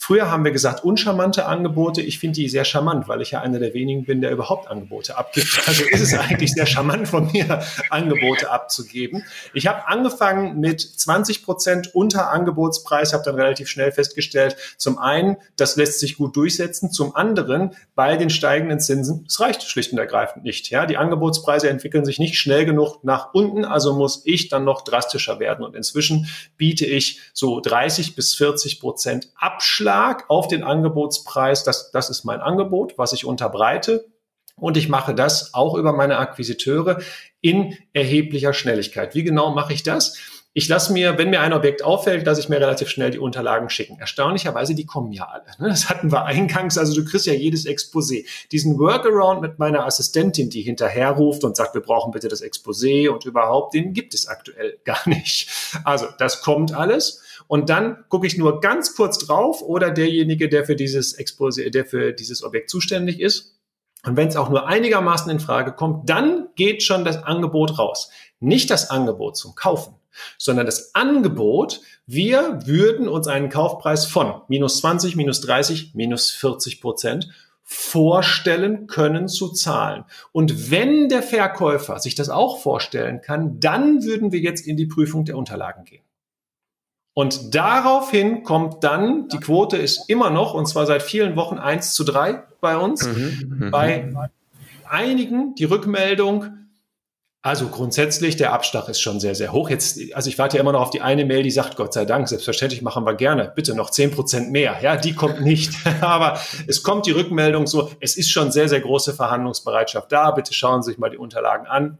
Früher haben wir gesagt, uncharmante Angebote. Ich finde die sehr charmant, weil ich ja einer der wenigen bin, der überhaupt Angebote abgibt. Also ist es eigentlich sehr charmant von mir, Angebote abzugeben. Ich habe angefangen mit 20 Prozent unter Angebotspreis, habe dann relativ schnell festgestellt, zum einen, das lässt sich gut durchsetzen, zum anderen, bei den steigenden Zinsen, es reicht schlicht und ergreifend nicht. Ja, die Angebotspreise entwickeln sich nicht schnell genug nach unten, also muss ich dann noch drastischer werden. Und inzwischen biete ich so 30 bis 40 Prozent Abschlag Abschlag auf den Angebotspreis. Das, das ist mein Angebot, was ich unterbreite. Und ich mache das auch über meine Akquisiteure in erheblicher Schnelligkeit. Wie genau mache ich das? Ich lasse mir, wenn mir ein Objekt auffällt, dass ich mir relativ schnell die Unterlagen schicken. Erstaunlicherweise, die kommen ja alle. Ne? Das hatten wir eingangs. Also du kriegst ja jedes Exposé. Diesen Workaround mit meiner Assistentin, die hinterherruft und sagt, wir brauchen bitte das Exposé und überhaupt, den gibt es aktuell gar nicht. Also das kommt alles. Und dann gucke ich nur ganz kurz drauf oder derjenige, der für dieses Exposé, der für dieses Objekt zuständig ist. Und wenn es auch nur einigermaßen in Frage kommt, dann geht schon das Angebot raus. Nicht das Angebot zum Kaufen, sondern das Angebot, wir würden uns einen Kaufpreis von minus 20, minus 30, minus 40 Prozent vorstellen können zu zahlen. Und wenn der Verkäufer sich das auch vorstellen kann, dann würden wir jetzt in die Prüfung der Unterlagen gehen. Und daraufhin kommt dann, die Quote ist immer noch, und zwar seit vielen Wochen eins zu drei bei uns, mhm, mhm. bei einigen die Rückmeldung, Also grundsätzlich, der Abschlag ist schon sehr, sehr hoch. Jetzt, also ich warte ja immer noch auf die eine Mail, die sagt, Gott sei Dank, selbstverständlich machen wir gerne. Bitte noch zehn Prozent mehr. Ja, die kommt nicht. Aber es kommt die Rückmeldung so, es ist schon sehr, sehr große Verhandlungsbereitschaft da. Bitte schauen Sie sich mal die Unterlagen an.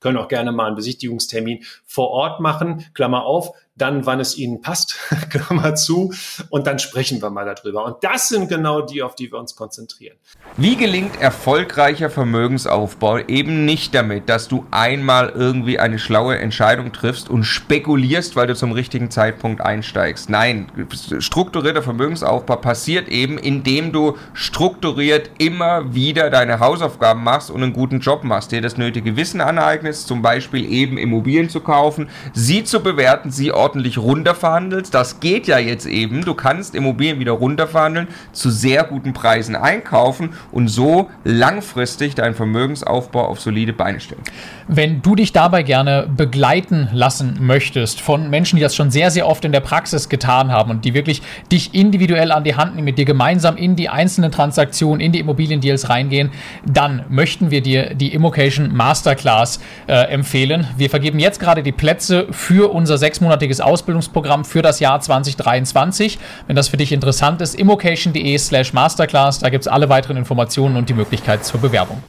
Können auch gerne mal einen Besichtigungstermin vor Ort machen. Klammer auf, dann, wann es Ihnen passt, Klammer zu, und dann sprechen wir mal darüber. Und das sind genau die, auf die wir uns konzentrieren. Wie gelingt erfolgreicher Vermögensaufbau eben nicht damit, dass du einmal irgendwie eine schlaue Entscheidung triffst und spekulierst, weil du zum richtigen Zeitpunkt einsteigst. Nein, strukturierter Vermögensaufbau passiert eben, indem du strukturiert immer wieder deine Hausaufgaben machst und einen guten Job machst, dir das nötige Wissen aneignest, zum Beispiel eben Immobilien zu kaufen, sie zu bewerten, sie ordentlich runterverhandelst. Das geht ja jetzt eben. Du kannst Immobilien wieder runterverhandeln, zu sehr guten Preisen einkaufen und so langfristig deinen Vermögensaufbau auf solide Beine stellen. Wenn du dich dabei gerne begleiten lassen möchtest von Menschen, die das schon sehr, sehr oft in der Praxis getan haben und die wirklich dich individuell an die Hand nehmen, mit dir gemeinsam in die einzelnen Transaktionen, in die Immobiliendeals reingehen, dann möchten wir dir die Immocation Masterclass äh, empfehlen. Wir vergeben jetzt gerade die Plätze für unser sechsmonatiges dreimonatiges Ausbildungsprogramm für das Jahr 2023. Wenn das für dich interessant ist, immocation.de slash masterclass, da gibt es alle weiteren Informationen und die Möglichkeit zur Bewerbung.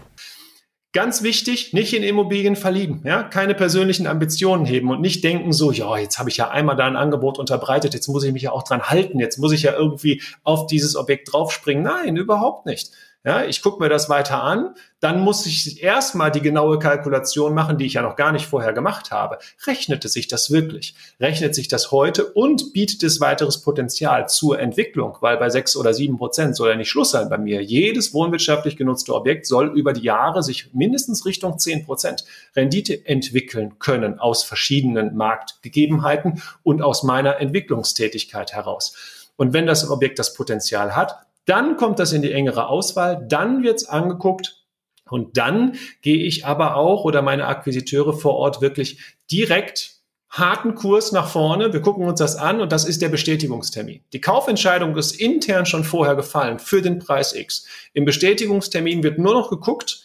Ganz wichtig, nicht in Immobilien verlieben, ja, keine persönlichen Ambitionen heben und nicht denken so, ja, jetzt habe ich ja einmal da ein Angebot unterbreitet, jetzt muss ich mich ja auch dran halten, jetzt muss ich ja irgendwie auf dieses Objekt draufspringen. Nein, überhaupt nicht. Ja, ich gucke mir das weiter an, dann muss ich erstmal die genaue Kalkulation machen, die ich ja noch gar nicht vorher gemacht habe. Rechnete sich das wirklich? Rechnet sich das heute und bietet es weiteres Potenzial zur Entwicklung? Weil bei sechs oder sieben Prozent soll ja nicht Schluss sein bei mir. Jedes wohnwirtschaftlich genutzte Objekt soll über die Jahre sich mindestens Richtung zehn Prozent Rendite entwickeln können aus verschiedenen Marktgegebenheiten und aus meiner Entwicklungstätigkeit heraus. Und wenn das Objekt das Potenzial hat, dann kommt das in die engere Auswahl, dann wird's angeguckt und dann gehe ich aber auch oder meine Akquisiteure vor Ort wirklich direkt harten Kurs nach vorne. Wir gucken uns das an und das ist der Bestätigungstermin. Die Kaufentscheidung ist intern schon vorher gefallen für den Preis X. Im Bestätigungstermin wird nur noch geguckt,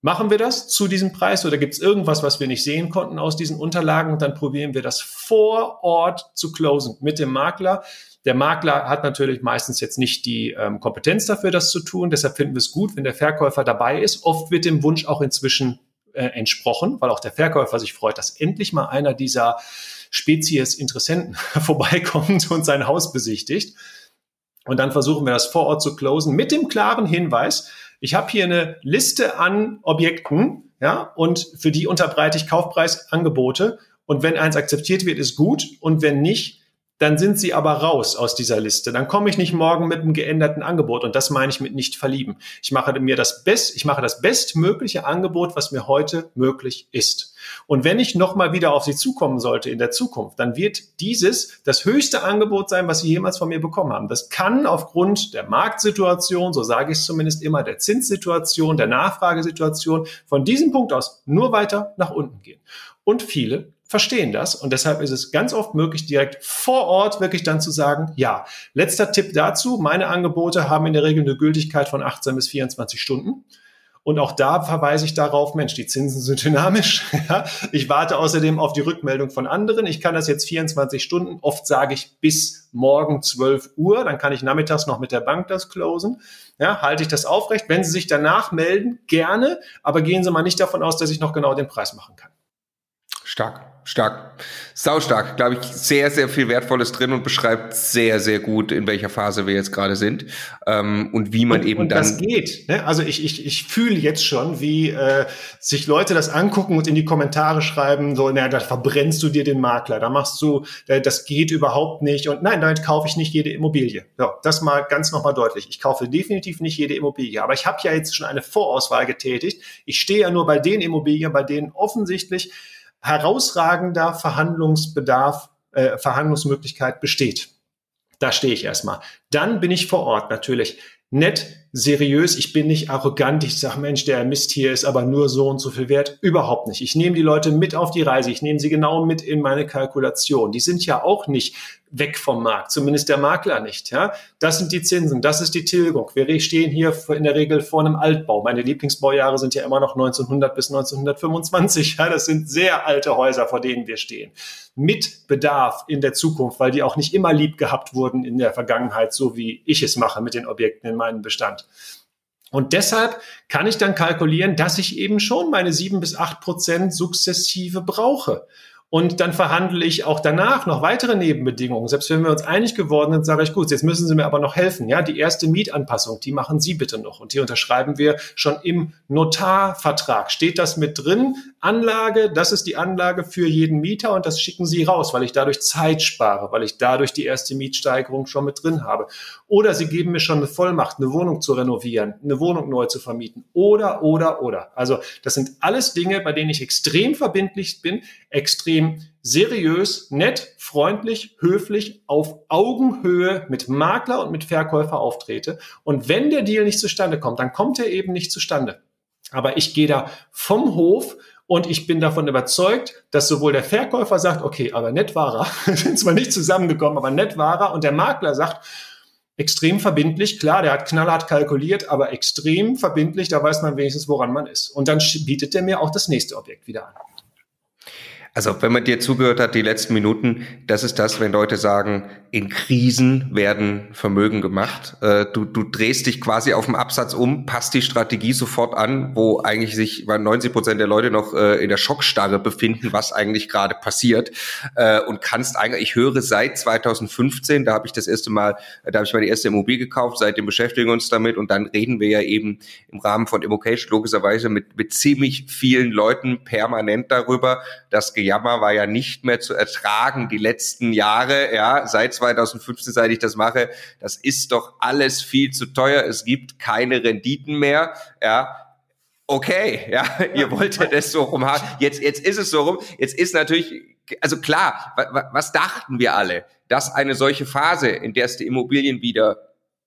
machen wir das zu diesem Preis oder gibt es irgendwas, was wir nicht sehen konnten aus diesen Unterlagen und dann probieren wir das vor Ort zu closen mit dem Makler. Der Makler hat natürlich meistens jetzt nicht die ähm, Kompetenz dafür, das zu tun. Deshalb finden wir es gut, wenn der Verkäufer dabei ist. Oft wird dem Wunsch auch inzwischen äh, entsprochen, weil auch der Verkäufer sich freut, dass endlich mal einer dieser Spezies Interessenten vorbeikommt und sein Haus besichtigt. Und dann versuchen wir das vor Ort zu closen mit dem klaren Hinweis, ich habe hier eine Liste an Objekten, ja, und für die unterbreite ich Kaufpreisangebote. Und wenn eins akzeptiert wird, ist gut. Und wenn nicht, dann sind sie aber raus aus dieser Liste. Dann komme ich nicht morgen mit einem geänderten Angebot. Und das meine ich mit nicht verlieben. Ich mache mir das best, ich mache das bestmögliche Angebot, was mir heute möglich ist. Und wenn ich nochmal wieder auf Sie zukommen sollte in der Zukunft, dann wird dieses das höchste Angebot sein, was Sie jemals von mir bekommen haben. Das kann aufgrund der Marktsituation, so sage ich es zumindest immer, der Zinssituation, der Nachfragesituation von diesem Punkt aus nur weiter nach unten gehen. Und viele verstehen das und deshalb ist es ganz oft möglich, direkt vor Ort wirklich dann zu sagen, ja, letzter Tipp dazu, meine Angebote haben in der Regel eine Gültigkeit von 18 bis 24 Stunden. Und auch da verweise ich darauf, Mensch, die Zinsen sind dynamisch. ich warte außerdem auf die Rückmeldung von anderen. Ich kann das jetzt 24 Stunden, oft sage ich bis morgen 12 Uhr, dann kann ich nachmittags noch mit der Bank das closen. Ja, halte ich das aufrecht. Wenn Sie sich danach melden, gerne, aber gehen Sie mal nicht davon aus, dass ich noch genau den Preis machen kann. Stark. Stark. Sau stark. Glaube ich, sehr, sehr viel Wertvolles drin und beschreibt sehr, sehr gut, in welcher Phase wir jetzt gerade sind ähm, und wie man und, eben und dann. Das geht. Ne? Also ich, ich, ich fühle jetzt schon, wie äh, sich Leute das angucken und in die Kommentare schreiben, so, naja, da verbrennst du dir den Makler, da machst du, äh, das geht überhaupt nicht. Und nein, damit kaufe ich nicht jede Immobilie. Ja, das mal ganz nochmal deutlich. Ich kaufe definitiv nicht jede Immobilie. Aber ich habe ja jetzt schon eine Vorauswahl getätigt. Ich stehe ja nur bei den Immobilien, bei denen offensichtlich herausragender Verhandlungsbedarf, äh, Verhandlungsmöglichkeit besteht. Da stehe ich erstmal. Dann bin ich vor Ort natürlich nett seriös, ich bin nicht arrogant, ich sage, Mensch, der Mist hier ist aber nur so und so viel wert. Überhaupt nicht. Ich nehme die Leute mit auf die Reise, ich nehme sie genau mit in meine Kalkulation. Die sind ja auch nicht weg vom Markt, zumindest der Makler nicht. Ja, das sind die Zinsen, das ist die Tilgung. Wir stehen hier in der Regel vor einem Altbau. Meine Lieblingsbaujahre sind ja immer noch 1900 bis 1925. Ja, das sind sehr alte Häuser, vor denen wir stehen. Mit Bedarf in der Zukunft, weil die auch nicht immer lieb gehabt wurden in der Vergangenheit, so wie ich es mache mit den Objekten in meinem Bestand. Und deshalb kann ich dann kalkulieren, dass ich eben schon meine sieben bis acht Prozent sukzessive brauche. Und dann verhandle ich auch danach noch weitere Nebenbedingungen. Selbst wenn wir uns einig geworden sind, sage ich, gut, jetzt müssen Sie mir aber noch helfen. Ja, die erste Mietanpassung, die machen Sie bitte noch. Und die unterschreiben wir schon im Notarvertrag. Steht das mit drin? Anlage, das ist die Anlage für jeden Mieter und das schicken Sie raus, weil ich dadurch Zeit spare, weil ich dadurch die erste Mietsteigerung schon mit drin habe. Oder Sie geben mir schon eine Vollmacht, eine Wohnung zu renovieren, eine Wohnung neu zu vermieten. Oder, oder, oder. Also das sind alles Dinge, bei denen ich extrem verbindlich bin, extrem seriös, nett, freundlich, höflich, auf Augenhöhe mit Makler und mit Verkäufer auftrete. Und wenn der Deal nicht zustande kommt, dann kommt er eben nicht zustande. Aber ich gehe da vom Hof und ich bin davon überzeugt, dass sowohl der Verkäufer sagt, okay, aber nett war er, sind zwar nicht zusammengekommen, aber nett war er, und der Makler sagt, extrem verbindlich, klar, der hat knallhart kalkuliert, aber extrem verbindlich, da weiß man wenigstens, woran man ist. Und dann bietet er mir auch das nächste Objekt wieder an. Also wenn man dir zugehört hat, die letzten Minuten, das ist das, wenn Leute sagen, in Krisen werden Vermögen gemacht. Äh, du, du drehst dich quasi auf dem Absatz um, passt die Strategie sofort an, wo eigentlich sich 90 Prozent der Leute noch äh, in der Schockstarre befinden, was eigentlich gerade passiert. Äh, und kannst eigentlich, ich höre seit 2015, da habe ich das erste Mal, da habe ich meine erste Immobilie gekauft, seitdem beschäftigen wir uns damit und dann reden wir ja eben im Rahmen von Immocation logischerweise mit, mit ziemlich vielen Leuten permanent darüber, dass Gejammer war ja nicht mehr zu ertragen die letzten Jahre, ja, seit 2015, seit ich das mache. Das ist doch alles viel zu teuer. Es gibt keine Renditen mehr, ja. Okay, ja, ihr wolltet es so rum haben. Jetzt, jetzt ist es so rum. Jetzt ist natürlich, also klar, was dachten wir alle? Dass eine solche Phase, in der es die Immobilien wieder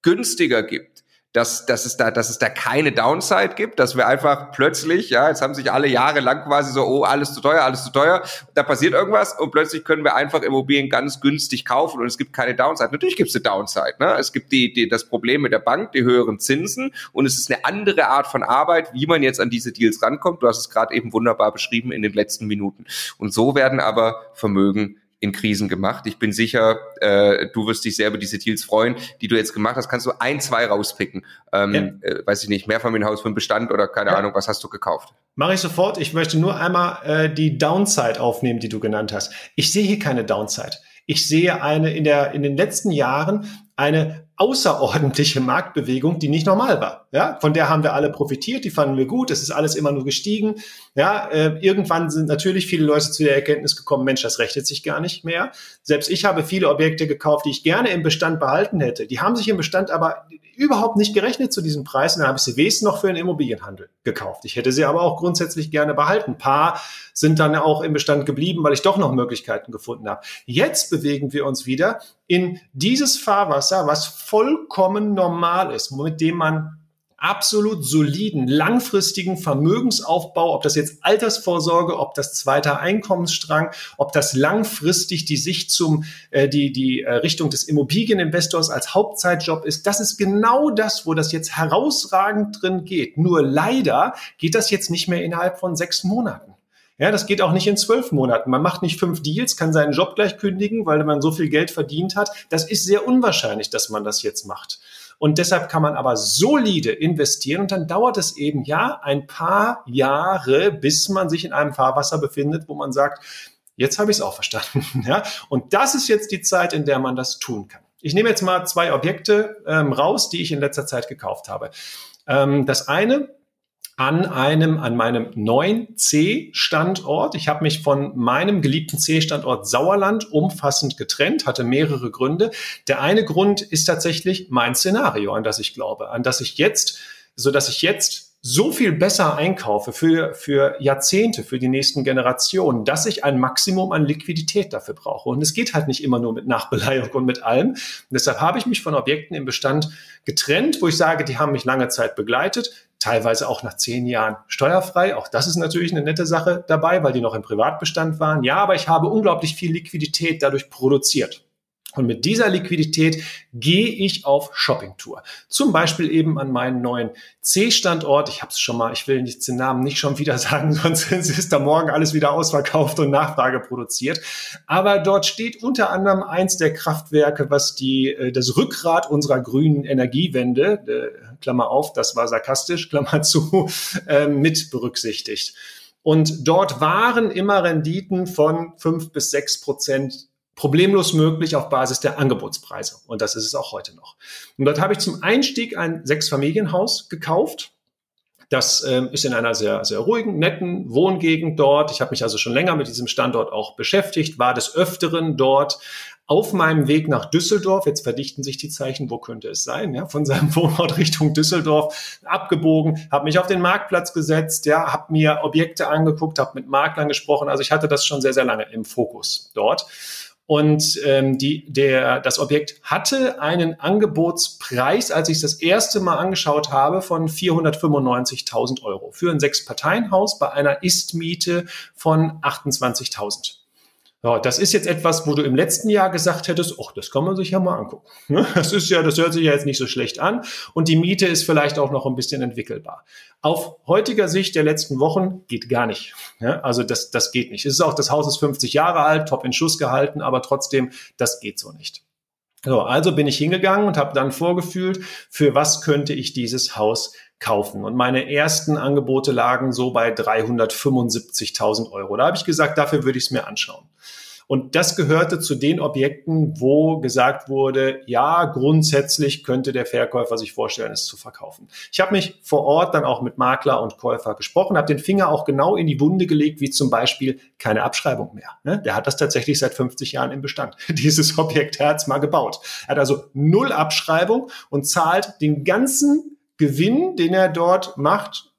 günstiger gibt, dass, dass, es da, dass es da keine Downside gibt, dass wir einfach plötzlich, ja, jetzt haben sich alle Jahre lang quasi so, oh, alles zu teuer, alles zu teuer, da passiert irgendwas und plötzlich können wir einfach Immobilien ganz günstig kaufen und es gibt keine Downside. Natürlich gibt es eine Downside, ne? Es gibt die, die, das Problem mit der Bank, die höheren Zinsen und es ist eine andere Art von Arbeit, wie man jetzt an diese Deals rankommt. Du hast es gerade eben wunderbar beschrieben in den letzten Minuten. Und so werden aber Vermögen in Krisen gemacht. Ich bin sicher, äh, du wirst dich sehr über diese Deals freuen, die du jetzt gemacht hast. Kannst du ein, zwei rauspicken? Ähm, ja. äh, weiß ich nicht, Mehrfamilienhaus für einen Bestand oder keine ja. Ahnung, was hast du gekauft? Mache ich sofort. Ich möchte nur einmal äh, die Downside aufnehmen, die du genannt hast. Ich sehe hier keine Downside. Ich sehe eine in der in den letzten Jahren eine außerordentliche Marktbewegung, die nicht normal war. Ja, von der haben wir alle profitiert, die fanden wir gut, es ist alles immer nur gestiegen. Ja, äh, irgendwann sind natürlich viele Leute zu der Erkenntnis gekommen, Mensch, das rechnet sich gar nicht mehr. Selbst ich habe viele Objekte gekauft, die ich gerne im Bestand behalten hätte. Die haben sich im Bestand aber überhaupt nicht gerechnet zu diesem Preis. Und dann habe ich sie wesentlich noch für den Immobilienhandel gekauft. Ich hätte sie aber auch grundsätzlich gerne behalten. Ein paar sind dann auch im Bestand geblieben, weil ich doch noch Möglichkeiten gefunden habe. Jetzt bewegen wir uns wieder in dieses Fahrwasser, was vollkommen normal ist, mit dem man absolut soliden, langfristigen Vermögensaufbau, ob das jetzt Altersvorsorge, ob das zweiter Einkommensstrang, ob das langfristig die Sicht zum, äh, die, die äh, Richtung des Immobilieninvestors als Hauptzeitjob ist, das ist genau das, wo das jetzt herausragend drin geht. Nur leider geht das jetzt nicht mehr innerhalb von sechs Monaten. Ja, das geht auch nicht in zwölf Monaten. Man macht nicht fünf Deals, kann seinen Job gleich kündigen, weil man so viel Geld verdient hat. Das ist sehr unwahrscheinlich, dass man das jetzt macht. Und deshalb kann man aber solide investieren und dann dauert es eben ja ein paar Jahre, bis man sich in einem Fahrwasser befindet, wo man sagt, jetzt habe ich es auch verstanden. Ja? Und das ist jetzt die Zeit, in der man das tun kann. Ich nehme jetzt mal zwei Objekte ähm, raus, die ich in letzter Zeit gekauft habe. Ähm, das eine an einem, an meinem neuen C-Standort. Ich habe mich von meinem geliebten C-Standort Sauerland umfassend getrennt, hatte mehrere Gründe. Der eine Grund ist tatsächlich mein Szenario, an das ich glaube, an das ich jetzt, so dass ich jetzt so viel besser einkaufe für, für Jahrzehnte, für die nächsten Generationen, dass ich ein Maximum an Liquidität dafür brauche. Und es geht halt nicht immer nur mit Nachbeleihung und mit allem. Und deshalb habe ich mich von Objekten im Bestand getrennt, wo ich sage, die haben mich lange Zeit begleitet, teilweise auch nach zehn Jahren steuerfrei. Auch das ist natürlich eine nette Sache dabei, weil die noch im Privatbestand waren. Ja, aber ich habe unglaublich viel Liquidität dadurch produziert. Und mit dieser Liquidität gehe ich auf Shoppingtour. Zum Beispiel eben an meinen neuen C-Standort. Ich habe es schon mal, ich will nicht den Namen nicht schon wieder sagen, sonst ist da morgen alles wieder ausverkauft und Nachfrage produziert. Aber dort steht unter anderem eins der Kraftwerke, was die, äh, das Rückgrat unserer grünen Energiewende, äh, Klammer auf, das war sarkastisch, Klammer zu, äh, mit berücksichtigt. Und dort waren immer Renditen von fünf bis sechs Prozent problemlos möglich auf Basis der Angebotspreise. Und das ist es auch heute noch. Und dort habe ich zum Einstieg ein Sechsfamilienhaus gekauft. Das ähm, ist in einer sehr, sehr ruhigen, netten Wohngegend dort. Ich habe mich also schon länger mit diesem Standort auch beschäftigt, war des Öfteren dort auf meinem Weg nach Düsseldorf, jetzt verdichten sich die Zeichen, wo könnte es sein, ja, von seinem Wohnort Richtung Düsseldorf abgebogen, habe mich auf den Marktplatz gesetzt, ja, habe mir Objekte angeguckt, habe mit Maklern gesprochen, also ich hatte das schon sehr, sehr lange im Fokus dort. Und ähm, die, der, das Objekt hatte einen Angebotspreis, als ich es das erste Mal angeschaut habe, von 495.000 Euro für ein Sechs-Parteien-Haus bei einer Ist-Miete von 28.000. Ja, das ist jetzt etwas, wo du im letzten Jahr gesagt hättest, ach, das kann man sich ja mal angucken. Ne? Das ist ja, das hört sich ja jetzt nicht so schlecht an und die Miete ist vielleicht auch noch ein bisschen entwickelbar. Auf heutiger Sicht der letzten Wochen geht gar nicht. Ja, also das, das geht nicht. Es ist auch, das Haus ist 50 Jahre alt, top in Schuss gehalten, aber trotzdem, das geht so nicht. So, also bin ich hingegangen und habe dann vorgefühlt, für was könnte ich dieses Haus kaufen. Und meine ersten Angebote lagen so bei 375.000 Euro. Da habe ich gesagt, dafür würde ich es mir anschauen. Und das gehörte zu den Objekten, wo gesagt wurde, ja, grundsätzlich könnte der Verkäufer sich vorstellen, es zu verkaufen. Ich habe mich vor Ort dann auch mit Makler und Käufer gesprochen, habe den Finger auch genau in die Wunde gelegt, wie zum Beispiel keine Abschreibung mehr. Ne? Der hat das tatsächlich seit 50 Jahren im Bestand, dieses Objekt Herz mal gebaut. Er hat also null Abschreibung und zahlt den ganzen Gewinn, den er dort macht,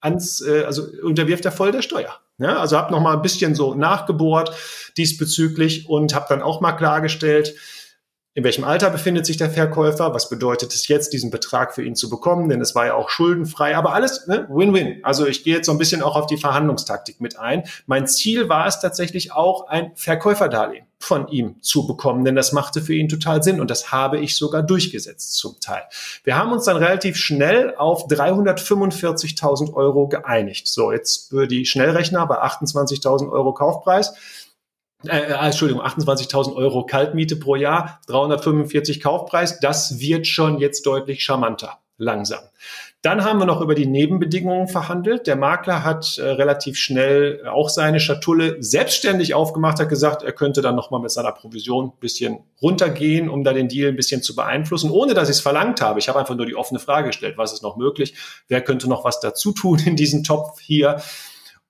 ans, äh, also unterwirft er voll der Steuer. Ja, also habe noch mal ein bisschen so nachgebohrt diesbezüglich und habe dann auch mal klargestellt, in welchem Alter befindet sich der Verkäufer, was bedeutet es jetzt, diesen Betrag für ihn zu bekommen, denn es war ja auch schuldenfrei, aber alles ne, Win-Win. Also ich gehe jetzt so ein bisschen auch auf die Verhandlungstaktik mit ein. Mein Ziel war es tatsächlich auch, ein Verkäuferdarlehen von ihm zu bekommen, denn das machte für ihn total Sinn und das habe ich sogar durchgesetzt zum Teil. Wir haben uns dann relativ schnell auf 345.000 Euro geeinigt. So, jetzt für die Schnellrechner bei 28.000 Euro Kaufpreis äh, äh Entschuldigung, 28.000 Euro Kaltmiete pro Jahr, 345 Kaufpreis. Das wird schon jetzt deutlich charmanter, langsam. Dann haben wir noch über die Nebenbedingungen verhandelt. Der Makler hat äh, relativ schnell auch seine Schatulle selbstständig aufgemacht, hat gesagt, er könnte dann nochmal mit seiner Provision ein bisschen runtergehen, um da den Deal ein bisschen zu beeinflussen, ohne dass ich es verlangt habe. Ich habe einfach nur die offene Frage gestellt, was ist noch möglich? Wer könnte noch was dazu tun in diesem Topf hier?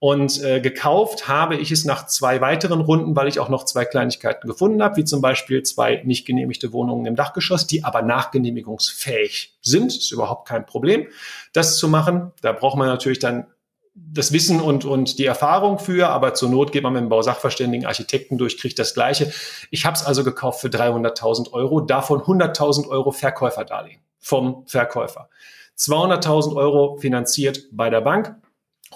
Und äh, gekauft habe ich es nach zwei weiteren Runden, weil ich auch noch zwei Kleinigkeiten gefunden habe, wie zum Beispiel zwei nicht genehmigte Wohnungen im Dachgeschoss, die aber nachgenehmigungsfähig sind. Ist überhaupt kein Problem, das zu machen. Da braucht man natürlich dann das Wissen und, und die Erfahrung für, aber zur Not geht man mit dem Bausachverständigen, Architekten durch, kriegt das Gleiche. Ich habe es also gekauft für 300.000 Euro, davon 100.000 Euro Verkäuferdarlehen vom Verkäufer. 200.000 Euro finanziert bei der Bank,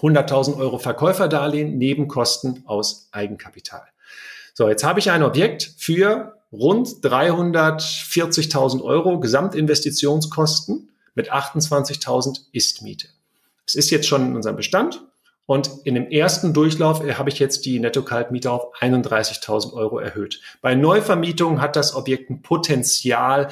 100.000 Euro Verkäuferdarlehen, Nebenkosten aus Eigenkapital. So, jetzt habe ich ein Objekt für rund 340.000 Euro Gesamtinvestitionskosten mit 28.000 Istmiete. Es ist jetzt schon in unserem Bestand und in dem ersten Durchlauf habe ich jetzt die Netto-Kaltmiete auf 31.000 Euro erhöht. Bei Neuvermietungen hat das Objekt ein Potenzial,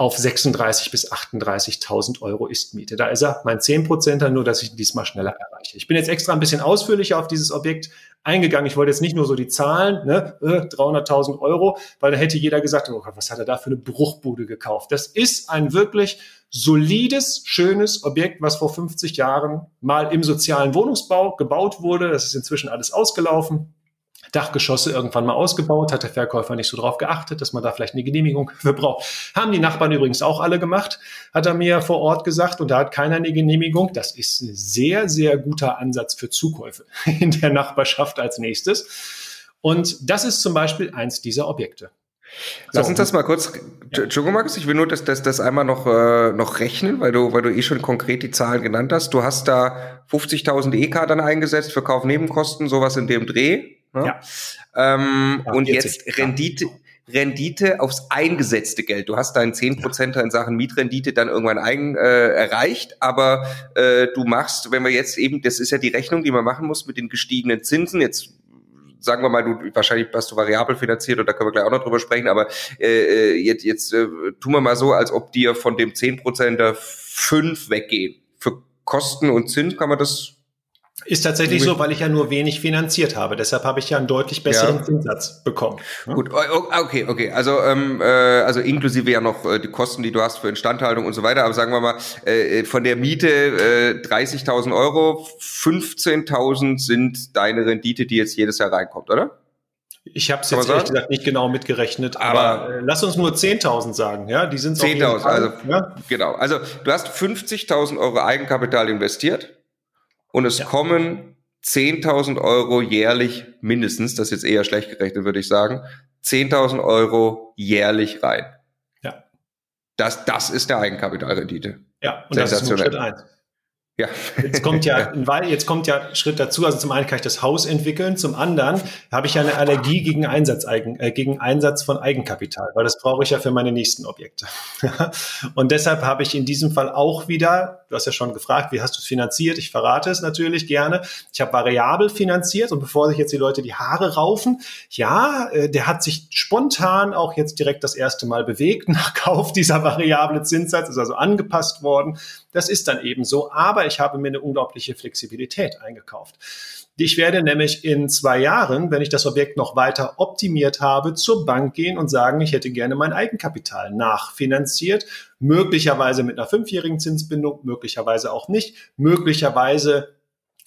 auf 36 bis 38.000 Euro Ist-Miete. Da ist er, mein 10%er, nur dass ich ihn diesmal schneller erreiche. Ich bin jetzt extra ein bisschen ausführlicher auf dieses Objekt eingegangen. Ich wollte jetzt nicht nur so die Zahlen, ne, 300.000 äh, Euro, weil da hätte jeder gesagt, oh was hat er da für eine Bruchbude gekauft? Das ist ein wirklich solides, schönes Objekt, was vor 50 Jahren mal im sozialen Wohnungsbau gebaut wurde. Das ist inzwischen alles ausgelaufen Dachgeschosse irgendwann mal ausgebaut, hat der Verkäufer nicht so drauf geachtet, dass man da vielleicht eine Genehmigung für braucht. Haben die Nachbarn übrigens auch alle gemacht, hat er mir vor Ort gesagt und da hat keiner eine Genehmigung. Das ist ein sehr, sehr guter Ansatz für Zukäufe in der Nachbarschaft als nächstes. Und das ist zum Beispiel eins dieser Objekte. Lass uns das mal kurz, Entschuldigung, Markus, ich will nur das, das, das einmal noch, äh, noch rechnen, weil du, weil du eh schon konkret die Zahlen genannt hast. Du hast da 50.000 EK dann eingesetzt für Kaufnebenkosten, sowas in dem Dreh. Ne? Ja. Ähm, ja, und 40, jetzt Rendite, Rendite aufs eingesetzte Geld. Du hast deinen 10% ja. in Sachen Mietrendite dann irgendwann eigen, äh, erreicht, aber äh, du machst, wenn wir jetzt eben, das ist ja die Rechnung, die man machen muss mit den gestiegenen Zinsen, jetzt sagen wir mal, du wahrscheinlich hast du variabel finanziert und da können wir gleich auch noch drüber sprechen, aber äh, äh jetzt, jetzt äh, tun wir mal so, als ob dir von dem 10% da fünf weggehen. Für Kosten und Zins kann man das ist tatsächlich so, weil ich ja nur wenig finanziert habe. Deshalb habe ich ja einen deutlich besseren ja. Zinssatz bekommen. Ja? Gut, okay, okay. Also, ähm, äh, also inklusive ja noch äh, die Kosten, die du hast für Instandhaltung und so weiter. Aber sagen wir mal, äh, von der Miete äh, 30.000 Euro, 15.000 sind deine Rendite, die jetzt jedes Jahr reinkommt, oder? Ich habe es jetzt ehrlich gesagt nicht genau mitgerechnet, aber, aber äh, lass uns nur 10.000 sagen, ja, die sind 10.000, also ja? genau. Also du hast 50.000 Euro Eigenkapital investiert und es ja. kommen 10.000 Euro jährlich mindestens, das ist jetzt eher schlecht gerechnet, würde ich sagen, 10.000 Euro jährlich rein. Ja. Das, das ist der Eigenkapitalrendite. Ja, und das ist nur Schritt eins. Ja. Jetzt kommt ja, weil jetzt kommt ja Schritt dazu. Also zum einen kann ich das Haus entwickeln, zum anderen habe ich ja eine Allergie gegen Einsatz, äh, gegen Einsatz von Eigenkapital, weil das brauche ich ja für meine nächsten Objekte. und deshalb habe ich in diesem Fall auch wieder, du hast ja schon gefragt, wie hast du es finanziert? Ich verrate es natürlich gerne. Ich habe variabel finanziert und bevor sich jetzt die Leute die Haare raufen, ja, äh, der hat sich spontan auch jetzt direkt das erste Mal bewegt nach Kauf dieser variable Zinssatz, ist also angepasst worden. Das ist dann eben so. Aber ich habe mir eine unglaubliche Flexibilität eingekauft. Ich werde nämlich in zwei Jahren, wenn ich das Objekt noch weiter optimiert habe, zur Bank gehen und sagen, ich hätte gerne mein Eigenkapital nachfinanziert, möglicherweise mit einer fünfjährigen Zinsbindung, möglicherweise auch nicht, möglicherweise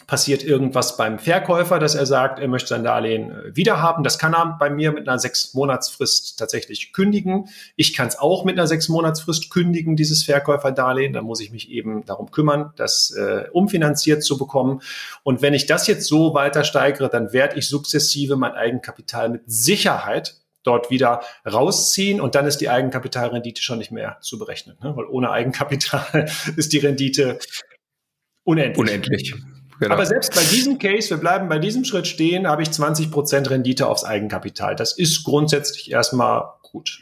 passiert irgendwas beim Verkäufer, dass er sagt, er möchte sein Darlehen äh, wiederhaben. Das kann er bei mir mit einer sechs Monatsfrist tatsächlich kündigen. Ich kann es auch mit einer sechs Monatsfrist kündigen, dieses Verkäuferdarlehen. Da muss ich mich eben darum kümmern, das äh, umfinanziert zu bekommen. Und wenn ich das jetzt so weiter steigere, dann werde ich sukzessive mein Eigenkapital mit Sicherheit dort wieder rausziehen und dann ist die Eigenkapitalrendite schon nicht mehr zu berechnen, ne? weil ohne Eigenkapital ist die Rendite unendlich. Unendlich. Genau. Aber selbst bei diesem Case, wir bleiben bei diesem Schritt stehen, habe ich 20 Prozent Rendite aufs Eigenkapital. Das ist grundsätzlich erstmal gut.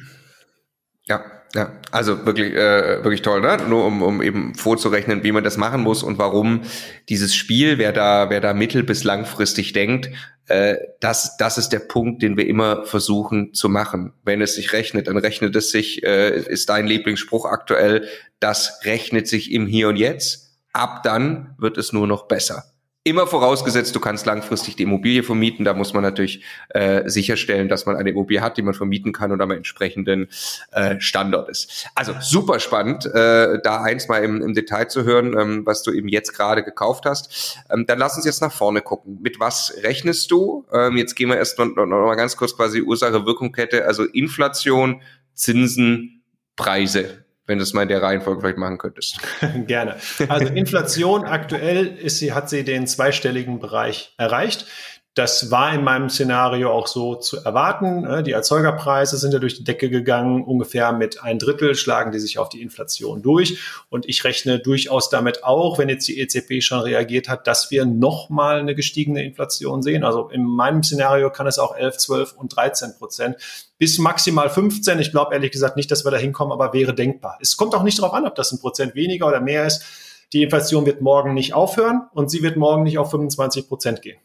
Ja, ja, also wirklich, äh, wirklich toll, ne? Nur um, um eben vorzurechnen, wie man das machen muss und warum dieses Spiel, wer da, wer da mittel- bis langfristig denkt, äh, das, das ist der Punkt, den wir immer versuchen zu machen. Wenn es sich rechnet, dann rechnet es sich, äh, ist dein Lieblingsspruch aktuell, das rechnet sich im Hier und Jetzt. Ab dann wird es nur noch besser. Immer vorausgesetzt, du kannst langfristig die Immobilie vermieten. Da muss man natürlich äh, sicherstellen, dass man eine Immobilie hat, die man vermieten kann und am entsprechenden äh, Standort ist. Also super spannend, äh, da eins mal im, im Detail zu hören, ähm, was du eben jetzt gerade gekauft hast. Ähm, dann lass uns jetzt nach vorne gucken. Mit was rechnest du? Ähm, jetzt gehen wir erst noch, noch mal ganz kurz quasi Ursache-Wirkung-Kette, also Inflation, Zinsen, Preise wenn du es mal in der Reihenfolge vielleicht machen könntest. Gerne. Also Inflation aktuell ist sie, hat sie den zweistelligen Bereich erreicht. Das war in meinem Szenario auch so zu erwarten. Ne? Die Erzeugerpreise sind ja durch die Decke gegangen. Ungefähr mit ein Drittel schlagen die sich auf die Inflation durch. Und ich rechne durchaus damit auch, wenn jetzt die EZB schon reagiert hat, dass wir nochmal eine gestiegene Inflation sehen. Also in meinem Szenario kann es auch 11, 12 und 13 Prozent bis maximal 15. Ich glaube ehrlich gesagt nicht, dass wir da hinkommen, aber wäre denkbar. Es kommt auch nicht darauf an, ob das ein Prozent weniger oder mehr ist. Die Inflation wird morgen nicht aufhören und sie wird morgen nicht auf 25 Prozent gehen